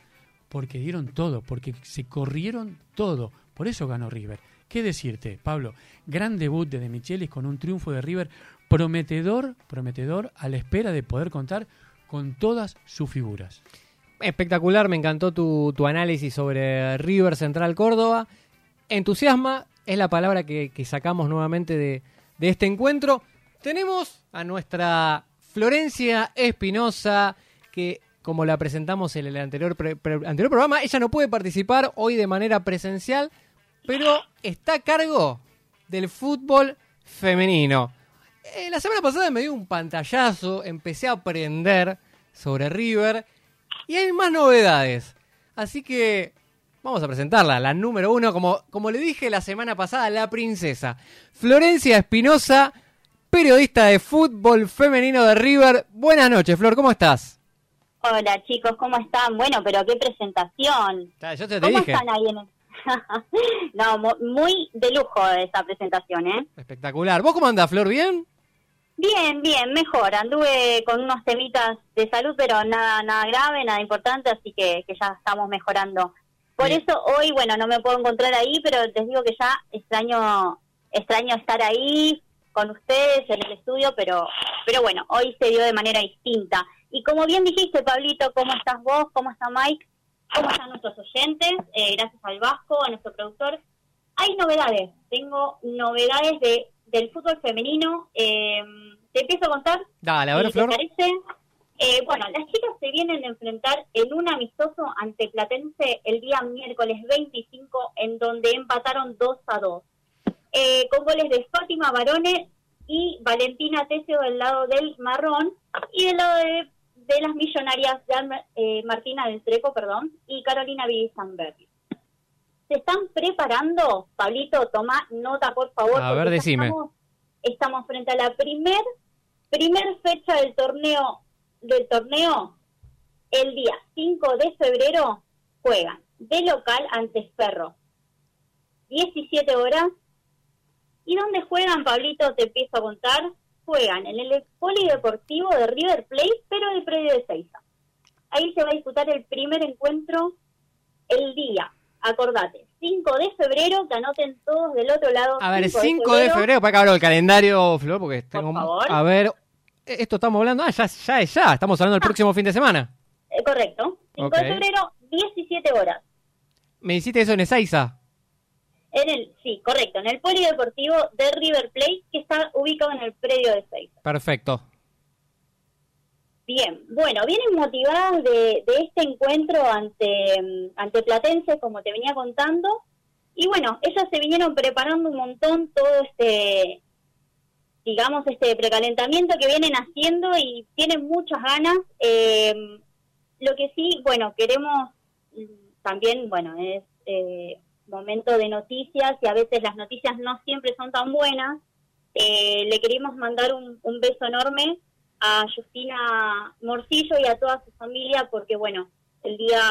Porque dieron todo, porque se corrieron todo. Por eso ganó River. ¿Qué decirte, Pablo? Gran debut de De Michelis con un triunfo de River prometedor, prometedor, a la espera de poder contar con todas sus figuras. Espectacular, me encantó tu, análisis sobre River Central Córdoba. Entusiasma es la palabra que, sacamos nuevamente de este encuentro. Tenemos a nuestra Florencia Espinosa, que como la presentamos en el anterior, pre- anterior programa, ella no puede participar hoy de manera presencial, pero está a cargo del fútbol femenino. Eh, la semana pasada me dio un pantallazo, empecé a aprender sobre River y hay más novedades. Así que vamos a presentarla, la número uno, como, como le dije la semana pasada, la princesa. Florencia Espinosa, periodista de fútbol femenino de River. Buenas noches, Flor, ¿cómo estás? Hola chicos, ¿cómo están? Bueno, pero qué presentación. Ya, yo te, te ¿Cómo dije. están ahí? En... no, mu- muy de lujo esa presentación, ¿eh? Espectacular. ¿Vos cómo andás, Flor? ¿Bien? Bien, bien, mejor. Anduve con unos temitas de salud, pero nada, nada grave, nada importante, así que, que ya estamos mejorando. Por eso hoy, bueno, no me puedo encontrar ahí, pero les digo que ya extraño, extraño estar ahí con ustedes en el estudio, pero, pero bueno, hoy se dio de manera distinta. Y como bien dijiste, Pablito, ¿cómo estás vos? ¿Cómo está Mike? ¿Cómo están nuestros oyentes? Eh, gracias al Vasco, a nuestro productor. Hay novedades, tengo novedades de del fútbol femenino. Eh, te empiezo a contar. Dale, a ver, si Flor. Eh, bueno, las chicas se vienen a enfrentar en un amistoso ante Platense el día miércoles 25, en donde empataron 2 a 2. Eh, con goles de Fátima Barone y Valentina Teseo del lado del marrón y del lado de, de las millonarias Alma- eh, Martina del Trepo, perdón, y Carolina Villisanberg. Se están preparando, Pablito, toma nota por favor. A ver, decime. Estamos, estamos frente a la primer, primer fecha del torneo, del torneo, el día 5 de febrero, juegan de local ante Ferro. 17 horas. ¿Y dónde juegan, Pablito? Te empiezo a contar. Juegan en el Polideportivo de River Plate, pero del predio de Seiza. Ahí se va a disputar el primer encuentro el día, acordate, 5 de febrero, que anoten todos del otro lado. A ver, 5 de febrero, para que abro el calendario, Flor, porque tengo... favor. A ver, esto estamos hablando... Ah, ya, ya es ya, estamos hablando del próximo fin de semana. Eh, correcto, 5 Ok. de febrero, 17 horas. Me hiciste eso en Ezeiza. En el, sí, correcto, en el Polideportivo de River Plate, que está ubicado en el predio de Seiza. Perfecto. Bien, bueno, vienen motivadas de, de este encuentro ante, mm, ante Platense, como te venía contando, y bueno, ellas se vinieron preparando un montón todo este, digamos, este precalentamiento que vienen haciendo y tienen muchas ganas. Eh, lo que sí, bueno, queremos mm, también, bueno, es eh, momento de noticias y a veces las noticias no siempre son tan buenas. Eh, le queríamos mandar un, un beso enorme a Justina Morcillo y a toda su familia porque bueno el día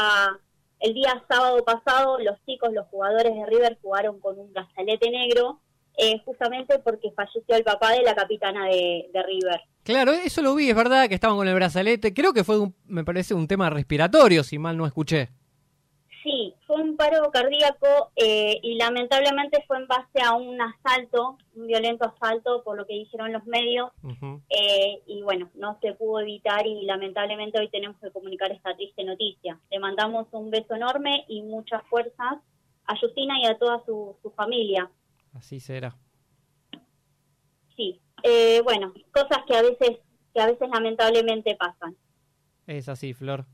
el día sábado pasado los chicos los jugadores de River jugaron con un brazalete negro eh, justamente porque falleció el papá de la capitana de, de River Claro, eso lo vi, es verdad que estaban con el brazalete. Creo que fue, un- me parece, un tema respiratorio, si mal no escuché. Sí fue un paro cardíaco eh, y lamentablemente fue en base a un asalto un violento asalto por lo que dijeron los medios. Eh, y bueno, no se pudo evitar y lamentablemente hoy tenemos que comunicar esta triste noticia. Le mandamos un beso enorme y muchas fuerzas a Justina y a toda su, su familia. Así será. Sí, eh, bueno, cosas que a veces que a veces lamentablemente pasan. Es así, Flor.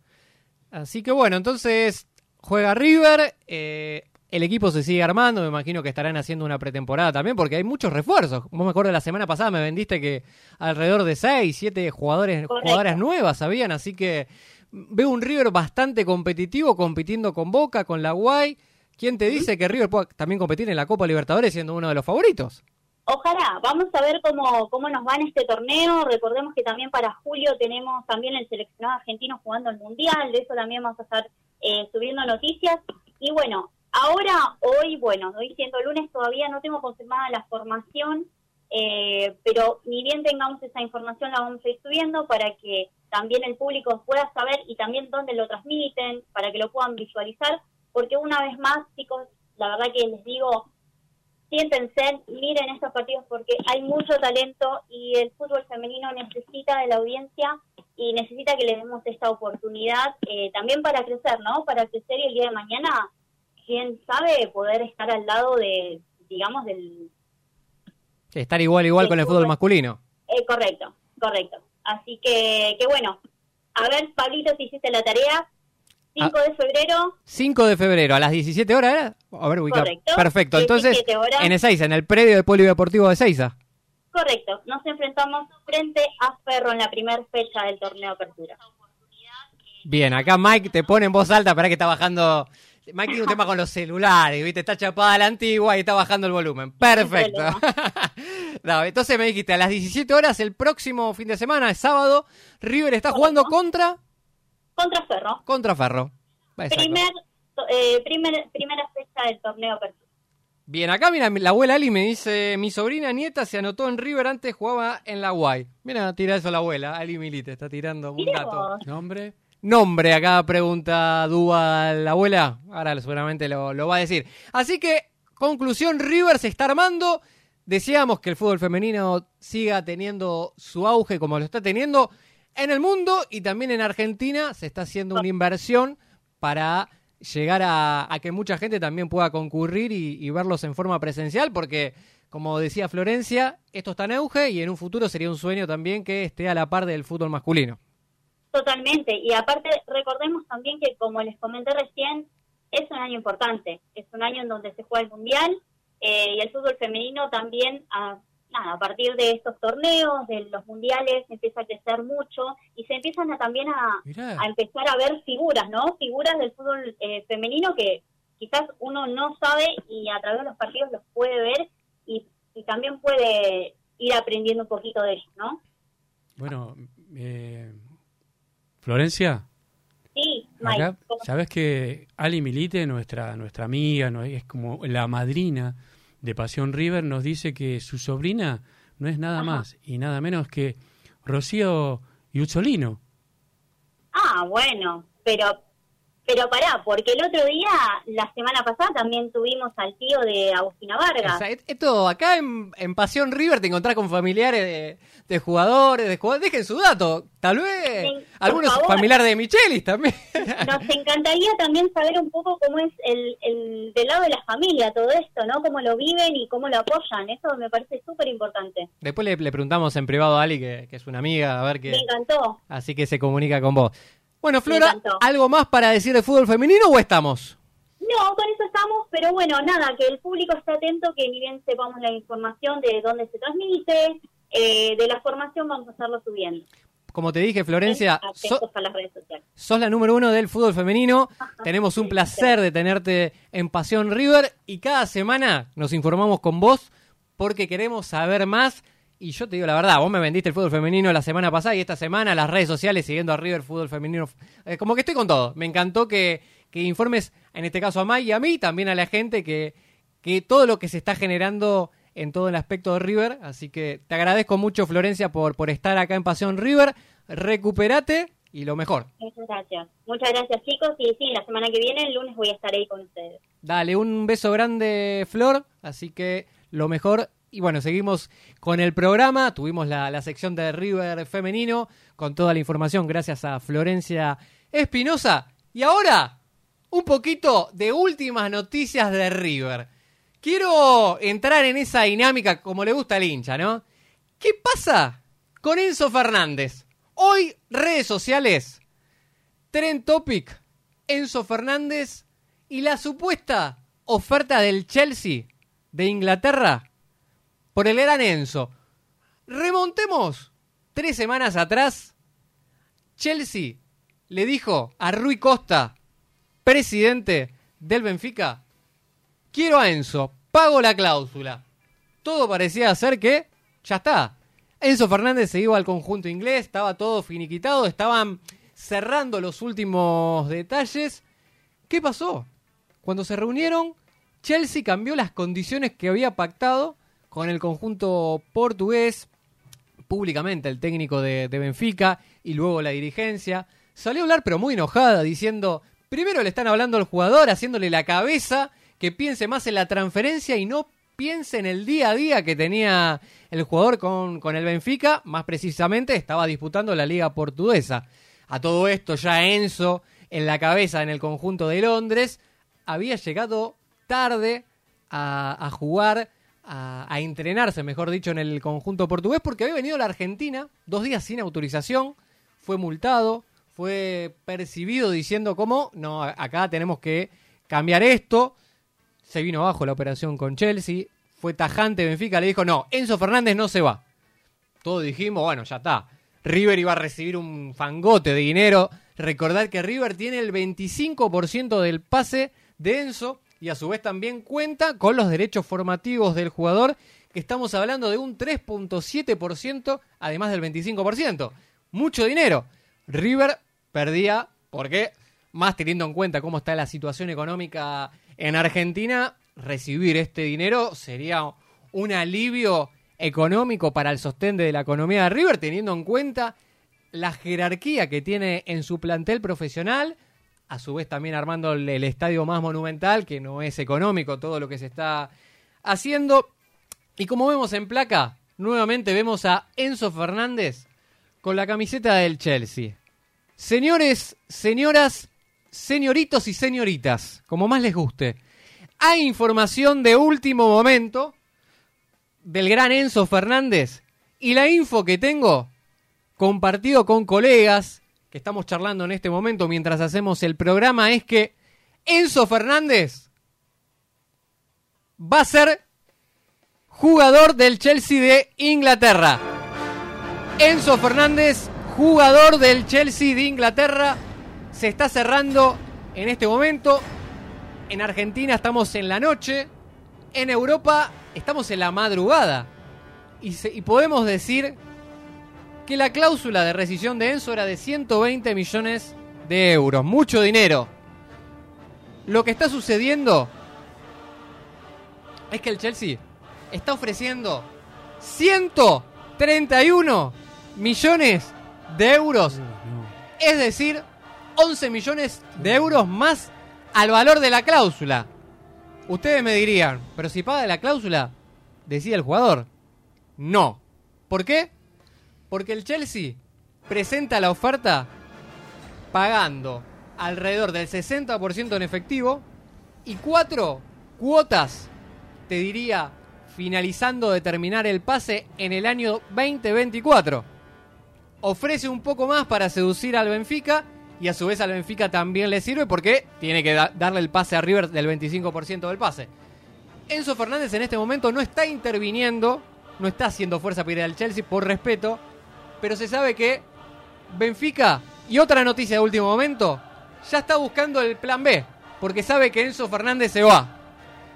Así que bueno, entonces juega River. eh, el equipo se sigue armando, me imagino que estarán haciendo una pretemporada también, porque hay muchos refuerzos. Vos me acuerdo la semana pasada me vendiste que alrededor de 6, 7 jugadores, Correcto. jugadoras nuevas habían, así que veo un River bastante competitivo, compitiendo con Boca, con la Guay. ¿Quién te dice que River pueda también competir en la Copa Libertadores siendo uno de los favoritos? Ojalá, vamos a ver cómo, cómo nos va en este torneo. Recordemos que también para julio tenemos también el seleccionado argentino jugando el Mundial, de eso también vamos a estar eh, subiendo noticias. Y bueno, ahora, hoy, bueno, hoy siendo lunes todavía no tengo confirmada la formación, eh, pero ni bien tengamos esa información la vamos a ir subiendo para que también el público pueda saber y también dónde lo transmiten, para que lo puedan visualizar, porque una vez más, chicos, la verdad que les digo, siéntense, miren estos partidos porque hay mucho talento y el fútbol femenino necesita de la audiencia y necesita que le demos esta oportunidad eh, también para crecer, ¿no? Para crecer y el día de mañana, quién sabe, poder estar al lado de, digamos, del... Estar igual igual con el fútbol masculino. eh, correcto, correcto. Así que, que bueno, a ver, Pablito, si hiciste la tarea, 5 Ah. de febrero, 5 de febrero, a las 17 horas era. A ver, ubica. Correcto. Perfecto, entonces 17 horas. en Ezeiza, en el predio del Polideportivo de Ezeiza. Correcto, nos enfrentamos frente a Ferro en la primera fecha del torneo Apertura. Bien, acá Mike te pone en voz alta, para que está bajando. Mike tiene un tema con los celulares, ¿viste? Está chapada la antigua y está bajando el volumen. Perfecto. No, entonces me dijiste, a las 17 horas, el próximo fin de semana, es sábado, River está jugando contra, Contra Ferro, contra Ferro. Primer, eh, primer, primera fecha del torneo Apertura. Bien, acá mira, la abuela Ali me dice, mi sobrina nieta se anotó en River, antes jugaba en la Guay. Mira, tira eso la abuela, Ali Milite, está tirando un dato. Nombre. Nombre, acá pregunta Dúa la abuela. Ahora seguramente lo, lo va a decir. Así que, conclusión, River se está armando. Deseamos que el fútbol femenino siga teniendo su auge como lo está teniendo en el mundo y también en Argentina. Se está haciendo una inversión para llegar a, que mucha gente también pueda concurrir y, y verlos en forma presencial porque, como decía Florencia, esto está en auge y en un futuro sería un sueño también que esté a la par del fútbol masculino. Totalmente, y aparte recordemos también que como les comenté recién, es un año importante, es un año en donde se juega el Mundial eh, y el fútbol femenino también, a, nada, a partir de estos torneos, de los mundiales, empieza a crecer mucho y se empiezan a, también a, a empezar a ver figuras, ¿no? Figuras del fútbol eh, femenino que quizás uno no sabe y a través de los partidos los puede ver y, y también puede ir aprendiendo un poquito de ellos, ¿no? Bueno, eh, Florencia, Sí, Mike, acá, ¿cómo- sabes que Ali Milite, nuestra, nuestra amiga, es como la madrina de Pasión River, nos dice que su sobrina no es nada Ajá. más y nada menos que Rocío Iuzzolino. Ah, bueno, pero pero pará, porque el otro día, la semana pasada, también tuvimos al tío de Agustina Vargas. O sea, et- esto, acá en, en Pasión River te encontrás con familiares de, de jugadores, de jugadores. Dejen su dato. Tal vez Sí, algunos familiares de Michelis también. Nos encantaría también saber un poco cómo es el, el del lado de la familia todo esto, ¿no? Cómo lo viven y cómo lo apoyan. Eso me parece súper importante. Después le, le preguntamos en privado a Ali, que, que es una amiga, a ver qué. Me encantó. Así que se comunica con vos. Bueno, Flora. ¿algo más para decir de fútbol femenino o estamos? No, con eso estamos, pero bueno, nada, que el público esté atento, que ni bien sepamos la información de dónde se transmite, eh, de la formación vamos a estarlo subiendo. Como te dije, Florencia, so- Atentos a las redes sociales. sos la número uno del fútbol femenino. Tenemos un placer de tenerte en Pasión River y cada semana nos informamos con vos porque queremos saber más. Y yo te digo la verdad, vos me vendiste el fútbol femenino la semana pasada y esta semana las redes sociales siguiendo a River Fútbol Femenino. Eh, como que estoy con todo. Me encantó que, que informes, en este caso a May y a mí, también a la gente, que, que todo lo que se está generando en todo el aspecto de River. Así que te agradezco mucho, Florencia, por, por estar acá en Pasión River. Recupérate y lo mejor. Muchas gracias. Muchas gracias, chicos. Y sí, la semana que viene, el lunes, voy a estar ahí con ustedes. Dale, un beso grande, Flor. Así que lo mejor. Y bueno, seguimos con el programa. Tuvimos la, la sección de River femenino con toda la información gracias a Florencia Espinosa. Y ahora, un poquito de últimas noticias de River. Quiero entrar en esa dinámica como le gusta al hincha, ¿no? ¿Qué pasa con Enzo Fernández? Hoy, redes sociales, Trend Topic, Enzo Fernández y la supuesta oferta del Chelsea de Inglaterra por el gran Enzo. Remontemos tres semanas atrás. Chelsea le dijo a Rui Costa, presidente del Benfica, quiero a Enzo, pago la cláusula. Todo parecía ser que ya está. Enzo Fernández se iba al conjunto inglés, estaba todo finiquitado, estaban cerrando los últimos detalles. ¿Qué pasó? Cuando se reunieron, Chelsea cambió las condiciones que había pactado con el conjunto portugués, públicamente el técnico de, Benfica y luego la dirigencia. Salió a hablar pero muy enojada, diciendo, primero le están hablando al jugador, haciéndole la cabeza, que piense más en la transferencia y no piense en el día a día que tenía el jugador con, con el Benfica, más precisamente estaba disputando la liga portuguesa. A todo esto ya Enzo en la cabeza en el conjunto de Londres había llegado tarde a jugar, a, entrenarse, mejor dicho, en el conjunto portugués porque había venido a la Argentina dos días sin autorización, fue multado, fue percibido diciendo cómo, no, acá tenemos que cambiar esto, se vino abajo la operación con Chelsea, fue tajante Benfica, le dijo, no, Enzo Fernández no se va. Todos dijimos, bueno, ya está. River iba a recibir un fangote de dinero. Recordad que River tiene el 25% del pase de Enzo y a su vez también cuenta con los derechos formativos del jugador, que estamos hablando de un 3.7%, además del 25%. Mucho dinero. River perdía, porque más teniendo en cuenta cómo está la situación económica en Argentina, recibir este dinero sería un alivio económico para el sostén de la economía de River, teniendo en cuenta la jerarquía que tiene en su plantel profesional, a su vez también armando el, estadio más monumental, que no es económico todo lo que se está haciendo. Y como vemos en placa, nuevamente vemos a Enzo Fernández con la camiseta del Chelsea. Señores, señoras, señoritos y señoritas, como más les guste, hay información de último momento del gran Enzo Fernández y la info que tengo compartido con colegas que estamos charlando en este momento mientras hacemos el programa es que Enzo Fernández va a ser jugador del Chelsea de Inglaterra. Enzo Fernández, jugador del Chelsea de Inglaterra, se está cerrando en este momento. En Argentina estamos en la noche. En Europa estamos en la madrugada. Y, podemos decir que la cláusula de rescisión de Enzo era de 120 millones de euros. Mucho dinero. Lo que está sucediendo es que el Chelsea está ofreciendo 131 millones de euros. Es decir, 11 millones de euros más al valor de la cláusula. Ustedes me dirían, pero si paga la cláusula, decide el jugador. No. ¿Por qué? Porque el Chelsea presenta la oferta pagando alrededor del 60% en efectivo y cuatro cuotas, te diría, finalizando de terminar el pase en el año 2024. Ofrece un poco más para seducir al Benfica y a su vez al Benfica también le sirve porque tiene que da darle el pase a River del 25% del pase. Enzo Fernández en este momento no está interviniendo, no está haciendo fuerza para ir al Chelsea por respeto, pero se sabe que Benfica, y otra noticia de último momento, ya está buscando el plan B, porque sabe que Enzo Fernández se va.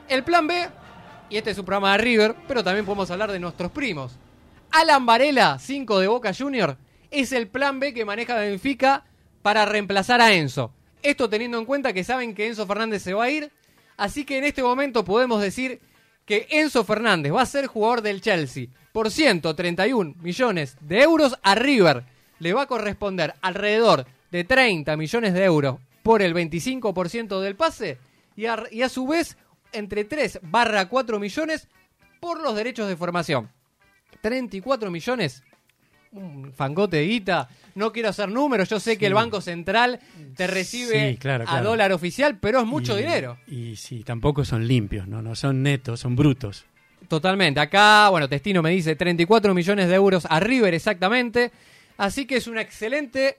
El plan B, y este es un programa de River, pero también podemos hablar de nuestros primos. Alan Varela, 5 de Boca Junior, es el plan B que maneja Benfica para reemplazar a Enzo. Esto teniendo en cuenta que saben que Enzo Fernández se va a ir. Así que en este momento podemos decir que Enzo Fernández va a ser jugador del Chelsea por 131 millones de euros a River. Le va a corresponder alrededor de 30 millones de euros por el 25% del pase y a, su vez entre 3 barra 4 millones por los derechos de formación. 34 millones un fangote de guita. No quiero hacer números, yo sé sí. que el Banco Central te recibe sí, claro, a dólar oficial, pero es mucho y, dinero. Y sí, tampoco son limpios, ¿no? no son netos, son brutos. Totalmente. Acá, bueno, Testino me dice 34 millones de euros a River exactamente. Así que es una excelente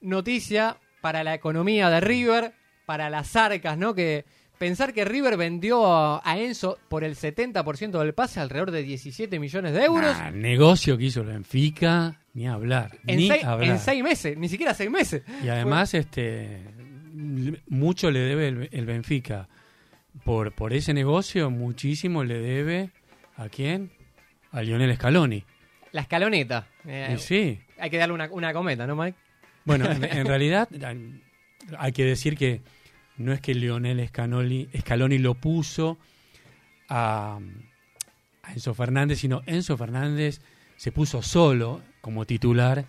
noticia para la economía de River, para las arcas, ¿no? Que Pensar que River vendió a, Enzo por el 70% del pase, alrededor de 17 millones de euros, Nah, negocio que hizo el Benfica, ni hablar. en, ni seis, hablar. en seis meses, ni siquiera seis meses. Y además, este mucho le debe el, el Benfica. Por, por ese negocio, muchísimo le debe ¿a quién? A Lionel Scaloni. La escaloneta. Eh, sí. Hay que darle una, una cometa, ¿no, Mike? Bueno, en, en realidad hay que decir que no es que Lionel Scaloni, Scaloni lo puso a, Enzo Fernández, sino Enzo Fernández se puso solo como titular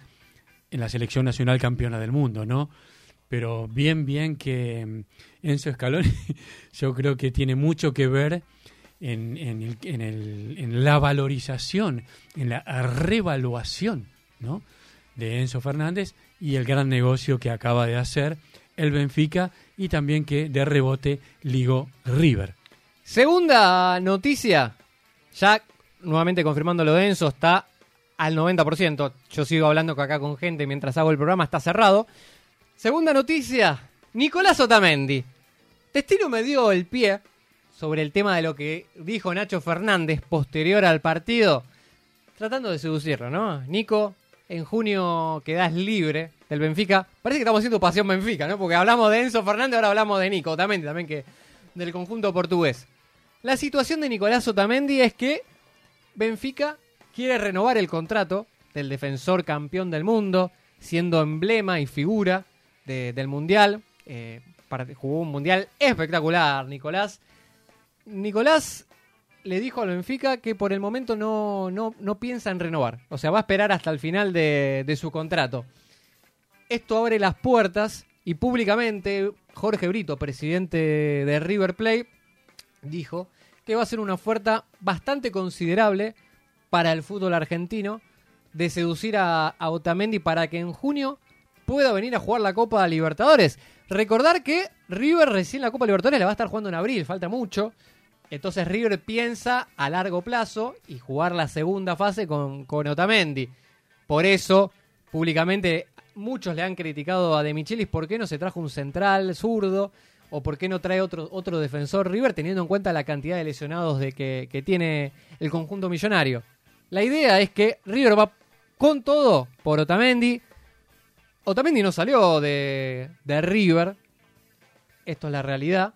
en la selección nacional campeona del mundo, ¿no? Pero bien, bien que mm, Enzo Scaloni yo creo que tiene mucho que ver en, en el- en la valorización, en la revaluación, ¿no? de Enzo Fernández y el gran negocio que acaba de hacer el Benfica y también que de rebote ligó River. Segunda noticia, ya nuevamente confirmando lo de Enzo, está al 90%. Yo sigo hablando acá con gente mientras hago el programa, está cerrado. Segunda noticia, Nicolás Otamendi. Destino me dio el pie sobre el tema de lo que dijo Nacho Fernández posterior al partido, tratando de seducirlo, ¿no? Nico, en junio quedás libre del Benfica. Parece que estamos haciendo pasión Benfica, ¿no? Porque hablamos de Enzo Fernández, ahora hablamos de Nico Otamendi también, que del conjunto portugués. La situación de Nicolás Otamendi es que Benfica quiere renovar el contrato del defensor campeón del mundo, siendo emblema y figura de- del Mundial. Eh, jugó un Mundial espectacular, Nicolás. Nicolás le dijo al Benfica que por el momento no, no, no piensa en renovar. O sea, va a esperar hasta el final de, de su contrato. Esto abre las puertas y públicamente Jorge Brito, presidente de River Plate, dijo que va a ser una oferta bastante considerable para el fútbol argentino de seducir a, a Otamendi para que en junio pueda venir a jugar la Copa Libertadores. Recordar que River recién la Copa Libertadores la va a estar jugando en abril, falta mucho. Entonces River piensa a largo plazo y jugar la segunda fase con, con Otamendi. Por eso, públicamente, muchos le han criticado a De Michelis por qué no se trajo un central zurdo o por qué no trae otro, otro defensor River, teniendo en cuenta la cantidad de lesionados de que, que tiene el conjunto millonario. La idea es que River va con todo por Otamendi. Otamendi no salió de, de River. Esto es la realidad.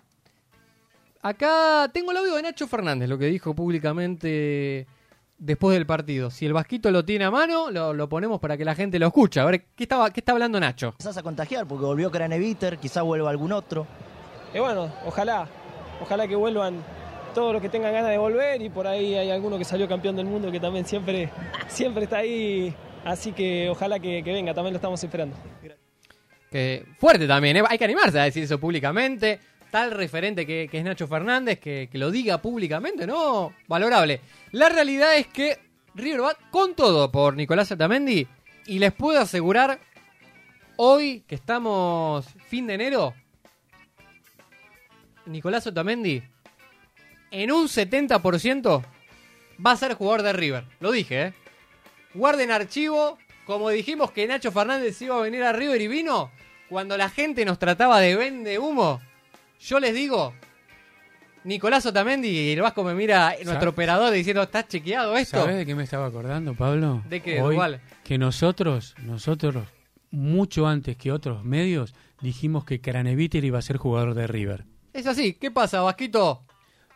Acá tengo el audio de Nacho Fernández, lo que dijo públicamente después del partido. Si el Vasquito lo tiene a mano, lo, lo ponemos para que la gente lo escuche. A ver, ¿qué, estaba, qué está hablando Nacho? Quizás a contagiar porque volvió Craneviter, quizás vuelva algún otro. Y bueno, ojalá, ojalá que vuelvan todos los que tengan ganas de volver y por ahí hay alguno que salió campeón del mundo que también siempre, siempre está ahí, así que ojalá que, que venga, también lo estamos esperando. Que fuerte también, ¿eh? hay que animarse a decir eso públicamente. Tal referente que, es Nacho Fernández, que, lo diga públicamente, ¿no? Valorable. La realidad es que River va con todo por Nicolás Otamendi y les puedo asegurar, hoy que estamos fin de enero, Nicolás Otamendi en un 70% va a ser jugador de River. Lo dije, ¿eh? Guarden archivo, como dijimos que Nacho Fernández iba a venir a River y vino, cuando la gente nos trataba de vende humo, yo les digo, Nicolás Otamendi, y el Vasco me mira, nuestro ¿Sabes? operador, diciendo, ¿estás chequeado esto? ¿Sabes de qué me estaba acordando, Pablo? ¿De qué, Hoy, Duval? Que nosotros, nosotros, mucho antes que otros medios, dijimos que Craneviter iba a ser jugador de River. Es así, ¿qué pasa, Vasquito?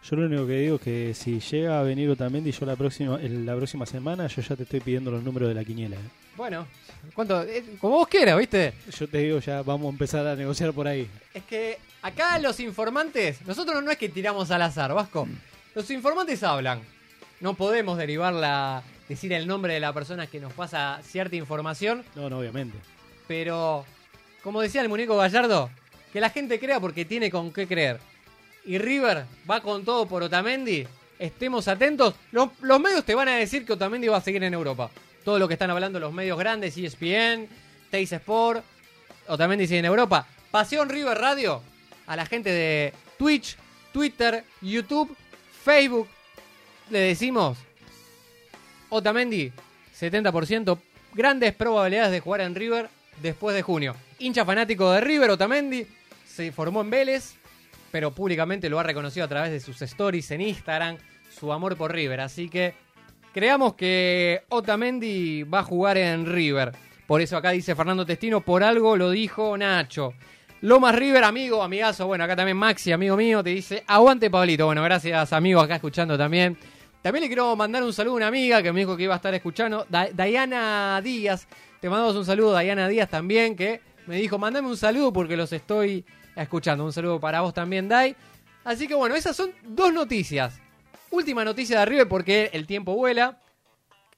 Yo lo único que digo es que si llega a venir Otamendi yo la próxima el- la próxima semana yo ya te estoy pidiendo los números de la quiniela. ¿eh? Bueno, ¿cuánto? Eh, como vos quieras, ¿viste? Yo te digo ya vamos a empezar a negociar por ahí. Es que acá los informantes, nosotros no es que tiramos al azar, Vasco. Los informantes hablan. No podemos derivar la, decir el nombre de la persona que nos pasa cierta información, No, no, obviamente. pero como decía el muñeco Gallardo, que la gente crea porque tiene con qué creer. Y River va con todo por Otamendi. Estemos atentos. Los, los medios te van a decir que Otamendi va a seguir en Europa. Todo lo que están hablando los medios grandes, ESPN, Teis Sport, Otamendi sigue en Europa. Pasión River Radio a la gente de Twitch, Twitter, YouTube, Facebook. Le decimos, Otamendi, 70%, grandes probabilidades de jugar en River después de junio. Hincha fanático de River, Otamendi, se formó en Vélez, pero públicamente lo ha reconocido a través de sus stories en Instagram, su amor por River. Así que creamos que Otamendi va a jugar en River. Por eso acá dice Fernando Testino, por algo lo dijo Nacho. Lomas River, amigo, amigazo. Bueno, acá también Maxi, amigo mío, te dice, aguante Pablito. Bueno, gracias, amigo, acá escuchando también. También le quiero mandar un saludo a una amiga que me dijo que iba a estar escuchando, Da- Diana Díaz. Te mandamos un saludo, Diana Díaz también, que me dijo, mandame un saludo porque los estoy escuchando. Un saludo para vos también, Dai. Así que bueno, esas son dos noticias. Última noticia de River porque el tiempo vuela.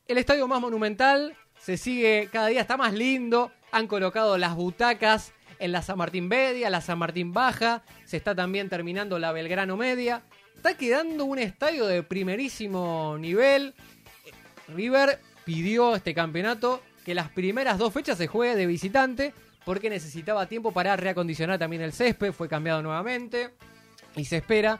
El estadio más monumental se sigue, cada día está más lindo. Han colocado las butacas en la San Martín Media, la San Martín Baja. Se está también terminando la Belgrano Media. Está quedando un estadio de primerísimo nivel. River pidió este campeonato que las primeras dos fechas se juegue de visitante porque necesitaba tiempo para reacondicionar también el césped. Fue cambiado nuevamente y se espera.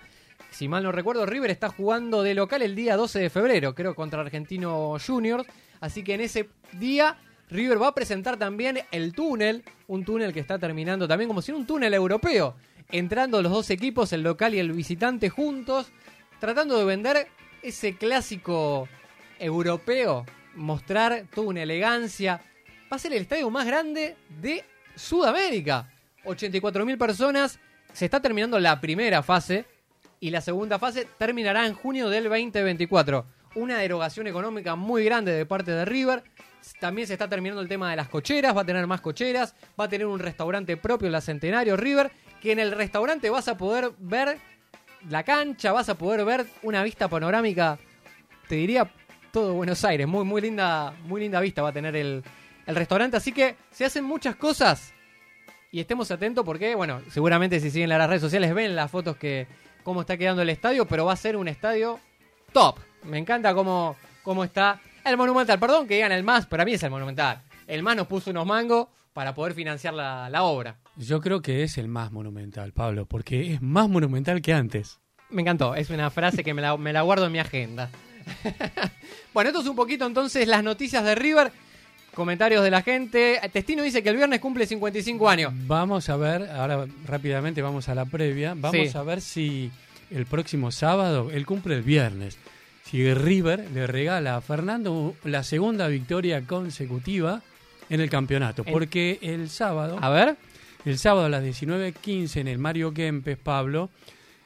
Si mal no recuerdo, River está jugando de local el día 12 de febrero, creo, contra Argentino Juniors. Así que en ese día River va a presentar también el túnel, un túnel que está terminando también como si fuera un túnel europeo, entrando los dos equipos, el local y el visitante juntos, tratando de vender ese clásico europeo, mostrar toda una elegancia. Va a ser el estadio más grande de Sudamérica. 84.000 personas. Se está terminando la primera fase y la segunda fase terminará en junio del 2024. Una derogación económica muy grande de parte de River. También se está terminando el tema de las cocheras, va a tener más cocheras, va a tener un restaurante propio la Centenario River, que en el restaurante vas a poder ver la cancha, vas a poder ver una vista panorámica, te diría todo Buenos Aires, muy muy linda, muy linda vista va a tener el, el restaurante, así que se hacen muchas cosas y estemos atentos porque, bueno, seguramente si siguen las redes sociales ven las fotos que cómo está quedando el estadio, pero va a ser un estadio top. Me encanta cómo, cómo está el Monumental. Perdón que digan el más, para mí es el Monumental. El más nos puso unos mangos para poder financiar la, la obra. Yo creo que es el más monumental, Pablo, porque es más monumental que antes. Me encantó, es una frase que me la, me la guardo en mi agenda. bueno, esto es un poquito entonces las noticias de River. Comentarios de la gente. Testino dice que el viernes cumple 55 años. Vamos a ver, ahora rápidamente vamos a la previa. Vamos Sí. a ver si el próximo sábado, él cumple el viernes, si River le regala a Fernando la segunda victoria consecutiva en el campeonato. Porque el sábado, A ver. el sábado a las 19.15 en el Mario Kempes, Pablo,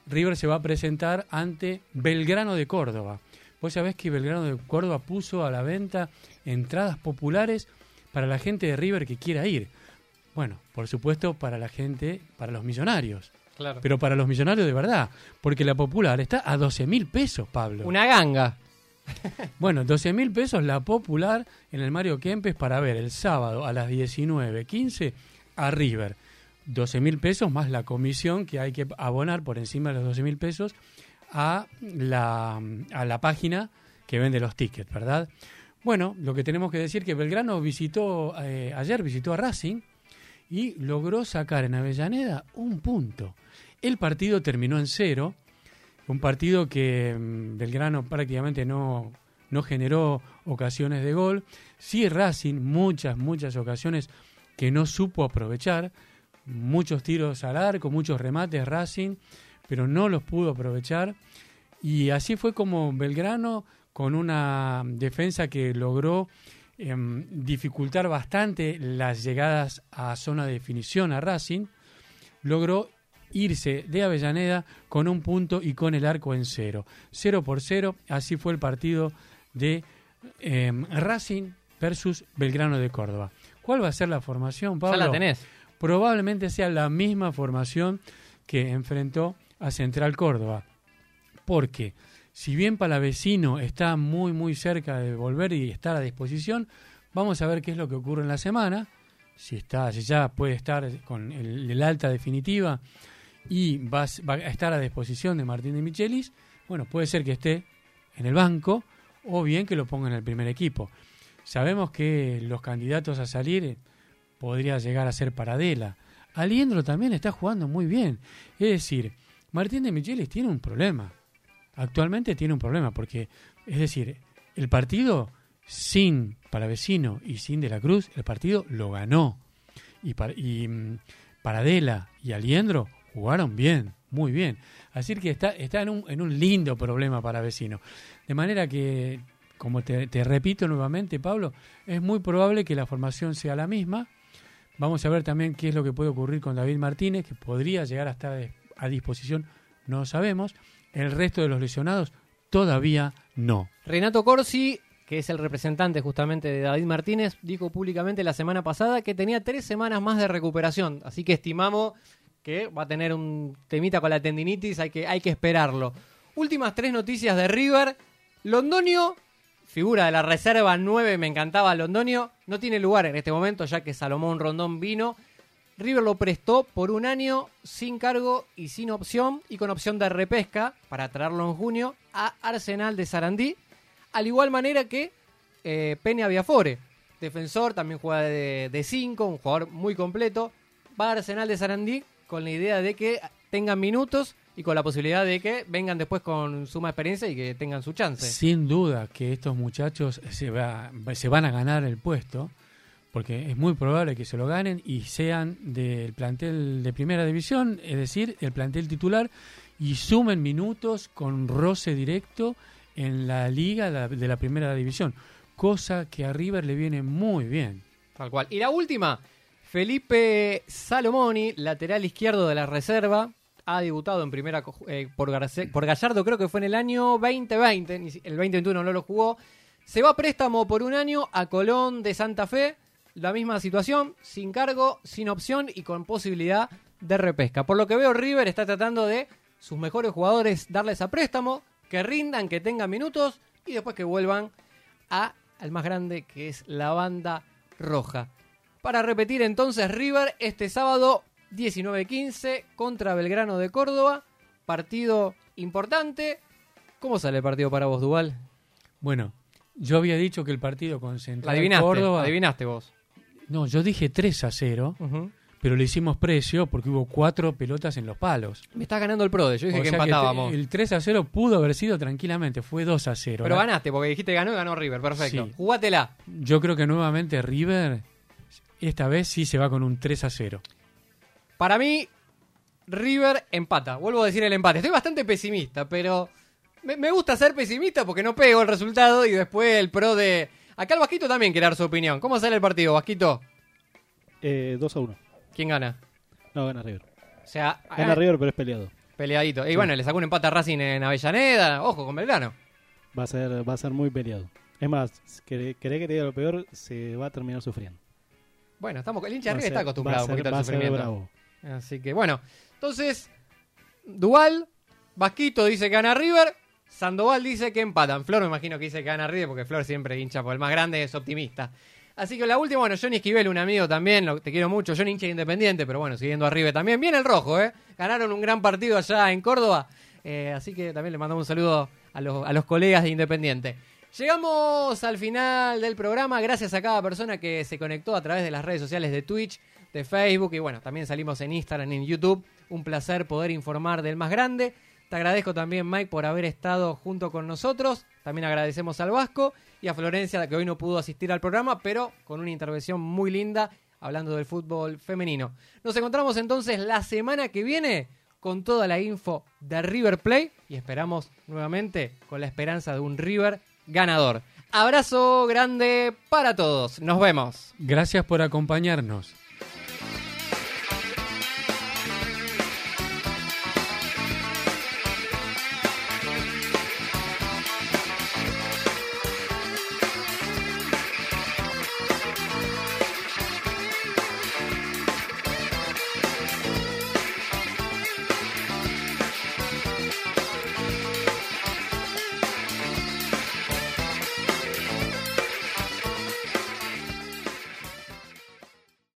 River se va a presentar ante Belgrano de Córdoba. Vos sabés que Belgrano de Córdoba puso a la venta entradas populares para la gente de River que quiera ir. Bueno, por supuesto para la gente, para los millonarios. Claro. Pero para los millonarios de verdad. Porque la popular está a 12 mil pesos, Pablo. Una ganga. Bueno, 12 mil pesos la popular en el Mario Kempes para ver el sábado a las 19.15 a River. 12 mil pesos más la comisión que hay que abonar por encima de los 12 mil pesos a la, a la página que vende los tickets, ¿verdad? Bueno, lo que tenemos que decir que Belgrano visitó, eh, ayer visitó a Racing y logró sacar en Avellaneda un punto. El partido terminó en cero, un partido que mm, Belgrano prácticamente no, no generó ocasiones de gol. Sí Racing, muchas, muchas ocasiones que no supo aprovechar. Muchos tiros al arco, muchos remates Racing, pero no los pudo aprovechar. Y así fue como Belgrano, con una defensa que logró em, dificultar bastante las llegadas a zona de definición a Racing, logró irse de Avellaneda con un punto y con el arco en cero. Cero por cero, así fue el partido de em, Racing versus Belgrano de Córdoba. ¿Cuál va a ser la formación, Pablo? Ya la tenés. Probablemente sea la misma formación que enfrentó a Central Córdoba. Porque si bien Palavecino está muy muy cerca de volver y estar a disposición, vamos a ver qué es lo que ocurre en la semana. Si está, si ya puede estar con el, alta definitiva y va, a- va a estar a disposición de Martín de Michelis, bueno, puede ser que esté en el banco o bien que lo ponga en el primer equipo. Sabemos que los candidatos a salir eh, podría llegar a ser Paradela. Aliendro también está jugando muy bien. Es decir, Martín de Michelis tiene un problema. Actualmente tiene un problema porque, es decir, el partido sin Palavecino y sin De la Cruz, el partido lo ganó. Y, para, y mm, Paradela y Aliendro jugaron bien, muy bien. Así que está, está en, un, en un lindo problema para vecino. De manera que, como te, te repito nuevamente, Pablo, es muy probable que la formación sea la misma. Vamos a ver también qué es lo que puede ocurrir con David Martínez, que podría llegar a estar a disposición, no sabemos. El resto de los lesionados todavía no. Renato Corsi, que es el representante justamente de David Martínez, dijo públicamente la semana pasada que tenía tres semanas más de recuperación. Así que estimamos que va a tener un temita con la tendinitis, hay que, hay que esperarlo. Últimas tres noticias de River. Londonio, figura de la reserva 9, me encantaba Londonio, no tiene lugar en este momento ya que Salomón Rondón vino. River lo prestó por un año sin cargo y sin opción y con opción de repesca para traerlo en junio a Arsenal de Sarandí. Al igual manera que eh, Peña Viafore, defensor, también juega de 5, un jugador muy completo. Va a Arsenal de Sarandí con la idea de que tengan minutos y con la posibilidad de que vengan después con suma experiencia y que tengan su chance. Sin duda que estos muchachos se van a ganar el puesto, porque es muy probable que se lo ganen y sean del plantel de primera división, es decir, el plantel titular, y sumen minutos con roce directo en la liga de la primera división, cosa que a River le viene muy bien. Tal cual. Y la última, Felipe Salomoni, lateral izquierdo de la reserva, ha debutado en primera eh, por, por, Gallardo, creo que fue en el año 2020, el 2021 no lo jugó. Se va a préstamo por un año a Colón de Santa Fe, la misma situación, sin cargo, sin opción y con posibilidad de repesca. Por lo que veo, River está tratando de sus mejores jugadores darles a préstamo, que rindan, que tengan minutos y después que vuelvan a al más grande que es la banda roja. Para repetir entonces, River este sábado 19-15 contra Belgrano de Córdoba. Partido importante. ¿Cómo sale el partido para vos, Duval? Bueno, yo había dicho que el partido con Central adivinaste, Córdoba... Adivinaste vos. No, yo dije 3 a 0, pero le hicimos precio porque hubo cuatro pelotas en los palos. Me está ganando el PRODE, yo dije que empatábamos. el 3 a 0 pudo haber sido tranquilamente, fue 2 a 0. Pero ganaste, porque dijiste ganó y ganó River, perfecto. Jugátela. Yo creo que nuevamente River esta vez sí se va con un 3 a 0. Para mí, River empata. Vuelvo a decir el empate. Estoy bastante pesimista, pero me, gusta ser pesimista porque no pego el resultado y después el pro de... Acá el Vasquito también quiere dar su opinión. ¿Cómo sale el partido, Vasquito? Eh, 2 a 1. ¿Quién gana? No, gana River. O sea, gana River, pero es peleado. Peleadito. Y bueno, le sacó un empate a Racing en Avellaneda. Ojo con Belgrano. Va a ser, va a ser muy peleado. Es más, querés, que te diga lo peor, se va a terminar sufriendo. Bueno, estamos, el hincha arriba está acostumbrado un poquito al sufrimiento. Así que bueno, entonces, Dual, Vasquito dice que gana River, Sandoval dice que empatan. Flor me imagino que dice que gana River porque Flor siempre hincha por el más grande, es optimista. Así que la última, bueno, Johnny Esquivel, un amigo también, lo, te quiero mucho, Johnny hincha independiente, pero bueno, siguiendo a River también. Viene el rojo, ¿eh? Ganaron un gran partido allá en Córdoba, eh, así que también le mandamos un saludo a los, a los colegas de Independiente. Llegamos al final del programa, gracias a cada persona que se conectó a través de las redes sociales de Twitch, de Facebook y bueno, también salimos en Instagram, en YouTube. Un placer poder informar del más grande. Te agradezco también, Mike, por haber estado junto con nosotros. También agradecemos al Vasco y a Florencia, que hoy no pudo asistir al programa, pero con una intervención muy linda hablando del fútbol femenino. Nos encontramos entonces la semana que viene con toda la info de River Play y esperamos nuevamente con la esperanza de un River ganador. Abrazo grande para todos. Nos vemos. Gracias por acompañarnos.